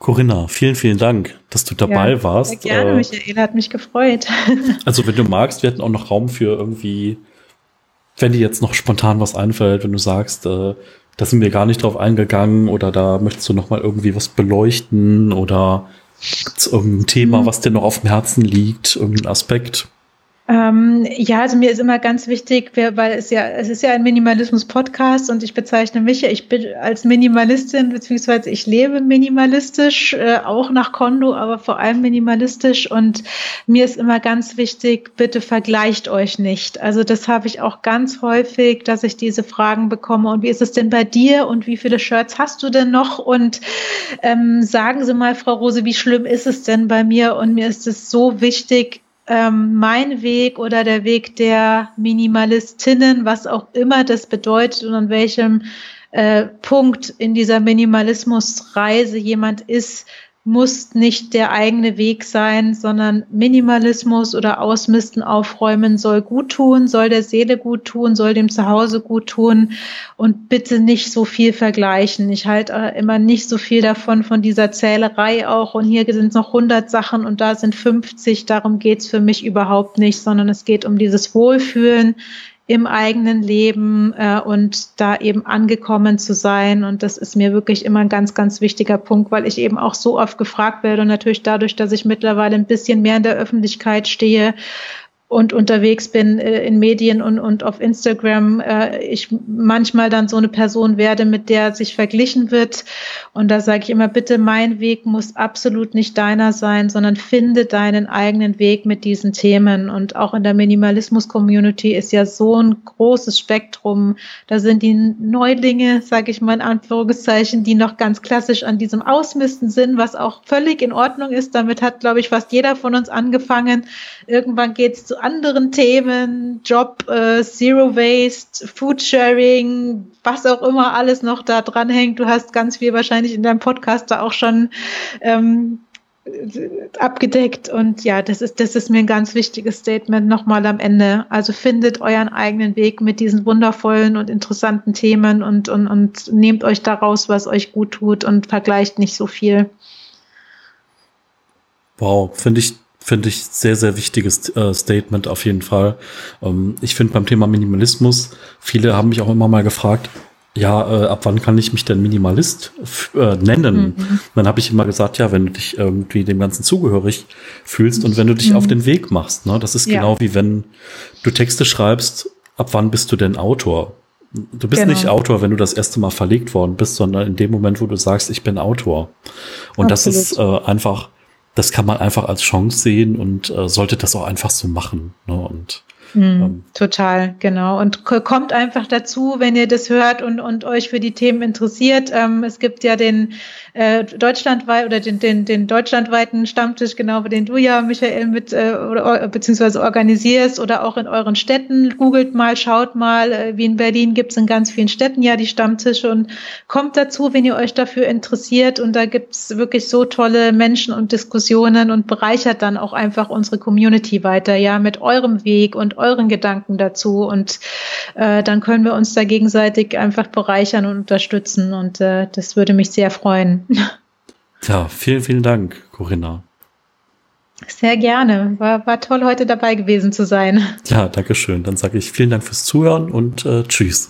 Corinna, vielen, vielen Dank, dass du dabei ja, warst. Sehr gerne, äh, Michael, hat mich gefreut. also, wenn du magst, wir hätten auch noch Raum für irgendwie, wenn dir jetzt noch spontan was einfällt, wenn du sagst, äh, da sind wir gar nicht drauf eingegangen oder da möchtest du noch mal irgendwie was beleuchten oder gibt es irgendein Thema, mhm. was dir noch auf dem Herzen liegt, irgendein Aspekt? Ähm, ja, also mir ist immer ganz wichtig, weil es ja, es ist ja ein Minimalismus-Podcast und ich bezeichne mich ja, ich bin als Minimalistin, beziehungsweise ich lebe minimalistisch, äh, auch nach Kondo, aber vor allem minimalistisch. Und mir ist immer ganz wichtig, bitte vergleicht euch nicht. Also das habe ich auch ganz häufig, dass ich diese Fragen bekomme. Und wie ist es denn bei dir? Und wie viele Shirts hast du denn noch? Und ähm, sagen Sie mal, Frau Rose, wie schlimm ist es denn bei mir? Und mir ist es so wichtig, ähm, mein Weg oder der Weg der Minimalistinnen, was auch immer das bedeutet und an welchem äh, Punkt in dieser Minimalismusreise jemand ist, muss nicht der eigene Weg sein, sondern Minimalismus oder Ausmisten, Aufräumen soll gut tun, soll der Seele gut tun, soll dem Zuhause gut tun und bitte nicht so viel vergleichen. Ich halte immer nicht so viel davon, von dieser Zählerei auch und hier sind noch 100 Sachen und da sind 50. Darum geht's für mich überhaupt nicht, sondern es geht um dieses Wohlfühlen, im eigenen Leben äh, und da eben angekommen zu sein. Und das ist mir wirklich immer ein ganz, ganz wichtiger Punkt, weil ich eben auch so oft gefragt werde und natürlich dadurch, dass ich mittlerweile ein bisschen mehr in der Öffentlichkeit stehe, und unterwegs bin äh, in Medien und, und auf Instagram, äh, ich manchmal dann so eine Person werde, mit der sich verglichen wird. Und da sage ich immer, bitte, mein Weg muss absolut nicht deiner sein, sondern finde deinen eigenen Weg mit diesen Themen. Und auch in der Minimalismus-Community ist ja so ein großes Spektrum. Da sind die Neulinge, sage ich mal in Anführungszeichen, die noch ganz klassisch an diesem Ausmisten sind, was auch völlig in Ordnung ist. Damit hat, glaube ich, fast jeder von uns angefangen. Irgendwann geht es zu anderen Themen, Job, äh, Zero Waste, Food Sharing, was auch immer alles noch da dran hängt. Du hast ganz viel wahrscheinlich in deinem Podcast da auch schon ähm, abgedeckt. Und ja, das ist, das ist mir ein ganz wichtiges Statement nochmal am Ende. Also findet euren eigenen Weg mit diesen wundervollen und interessanten Themen und, und, und nehmt euch daraus, was euch gut tut und vergleicht nicht so viel. Wow, finde ich finde ich sehr, sehr wichtiges äh, Statement auf jeden Fall. Ähm, ich finde beim Thema Minimalismus, viele haben mich auch immer mal gefragt, ja, äh, ab wann kann ich mich denn Minimalist äh, nennen? Mhm. Dann habe ich immer gesagt, ja, wenn du dich irgendwie dem Ganzen zugehörig fühlst und wenn du dich mhm. auf den Weg machst. Ne? Das ist ja. genau wie wenn du Texte schreibst, ab wann bist du denn Autor? Du bist genau. nicht Autor, wenn du das erste Mal verlegt worden bist, sondern in dem Moment, wo du sagst, ich bin Autor. Und Absolut. das ist äh, einfach das kann man einfach als Chance sehen und äh, sollte das auch einfach so machen. Ne? Und Mm, ähm, total, genau. Und kommt einfach dazu, wenn ihr das hört und, und euch für die Themen interessiert. Ähm, es gibt ja den äh, deutschlandweit oder den, den, den deutschlandweiten Stammtisch, genau, den du ja, Michael, mit äh, oder beziehungsweise organisierst oder auch in euren Städten. Googelt mal, schaut mal, äh, wie in Berlin gibt es in ganz vielen Städten ja die Stammtische und kommt dazu, wenn ihr euch dafür interessiert. Und da gibt es wirklich so tolle Menschen und Diskussionen und bereichert dann auch einfach unsere Community weiter, ja, mit eurem Weg und euren Gedanken dazu. Und äh, dann können wir uns da gegenseitig einfach bereichern und unterstützen. Und äh, das würde mich sehr freuen. Ja, vielen, vielen Dank, Corinna. Sehr gerne. War, war toll, heute dabei gewesen zu sein. Ja, danke schön. Dann sage ich vielen Dank fürs Zuhören und äh, tschüss.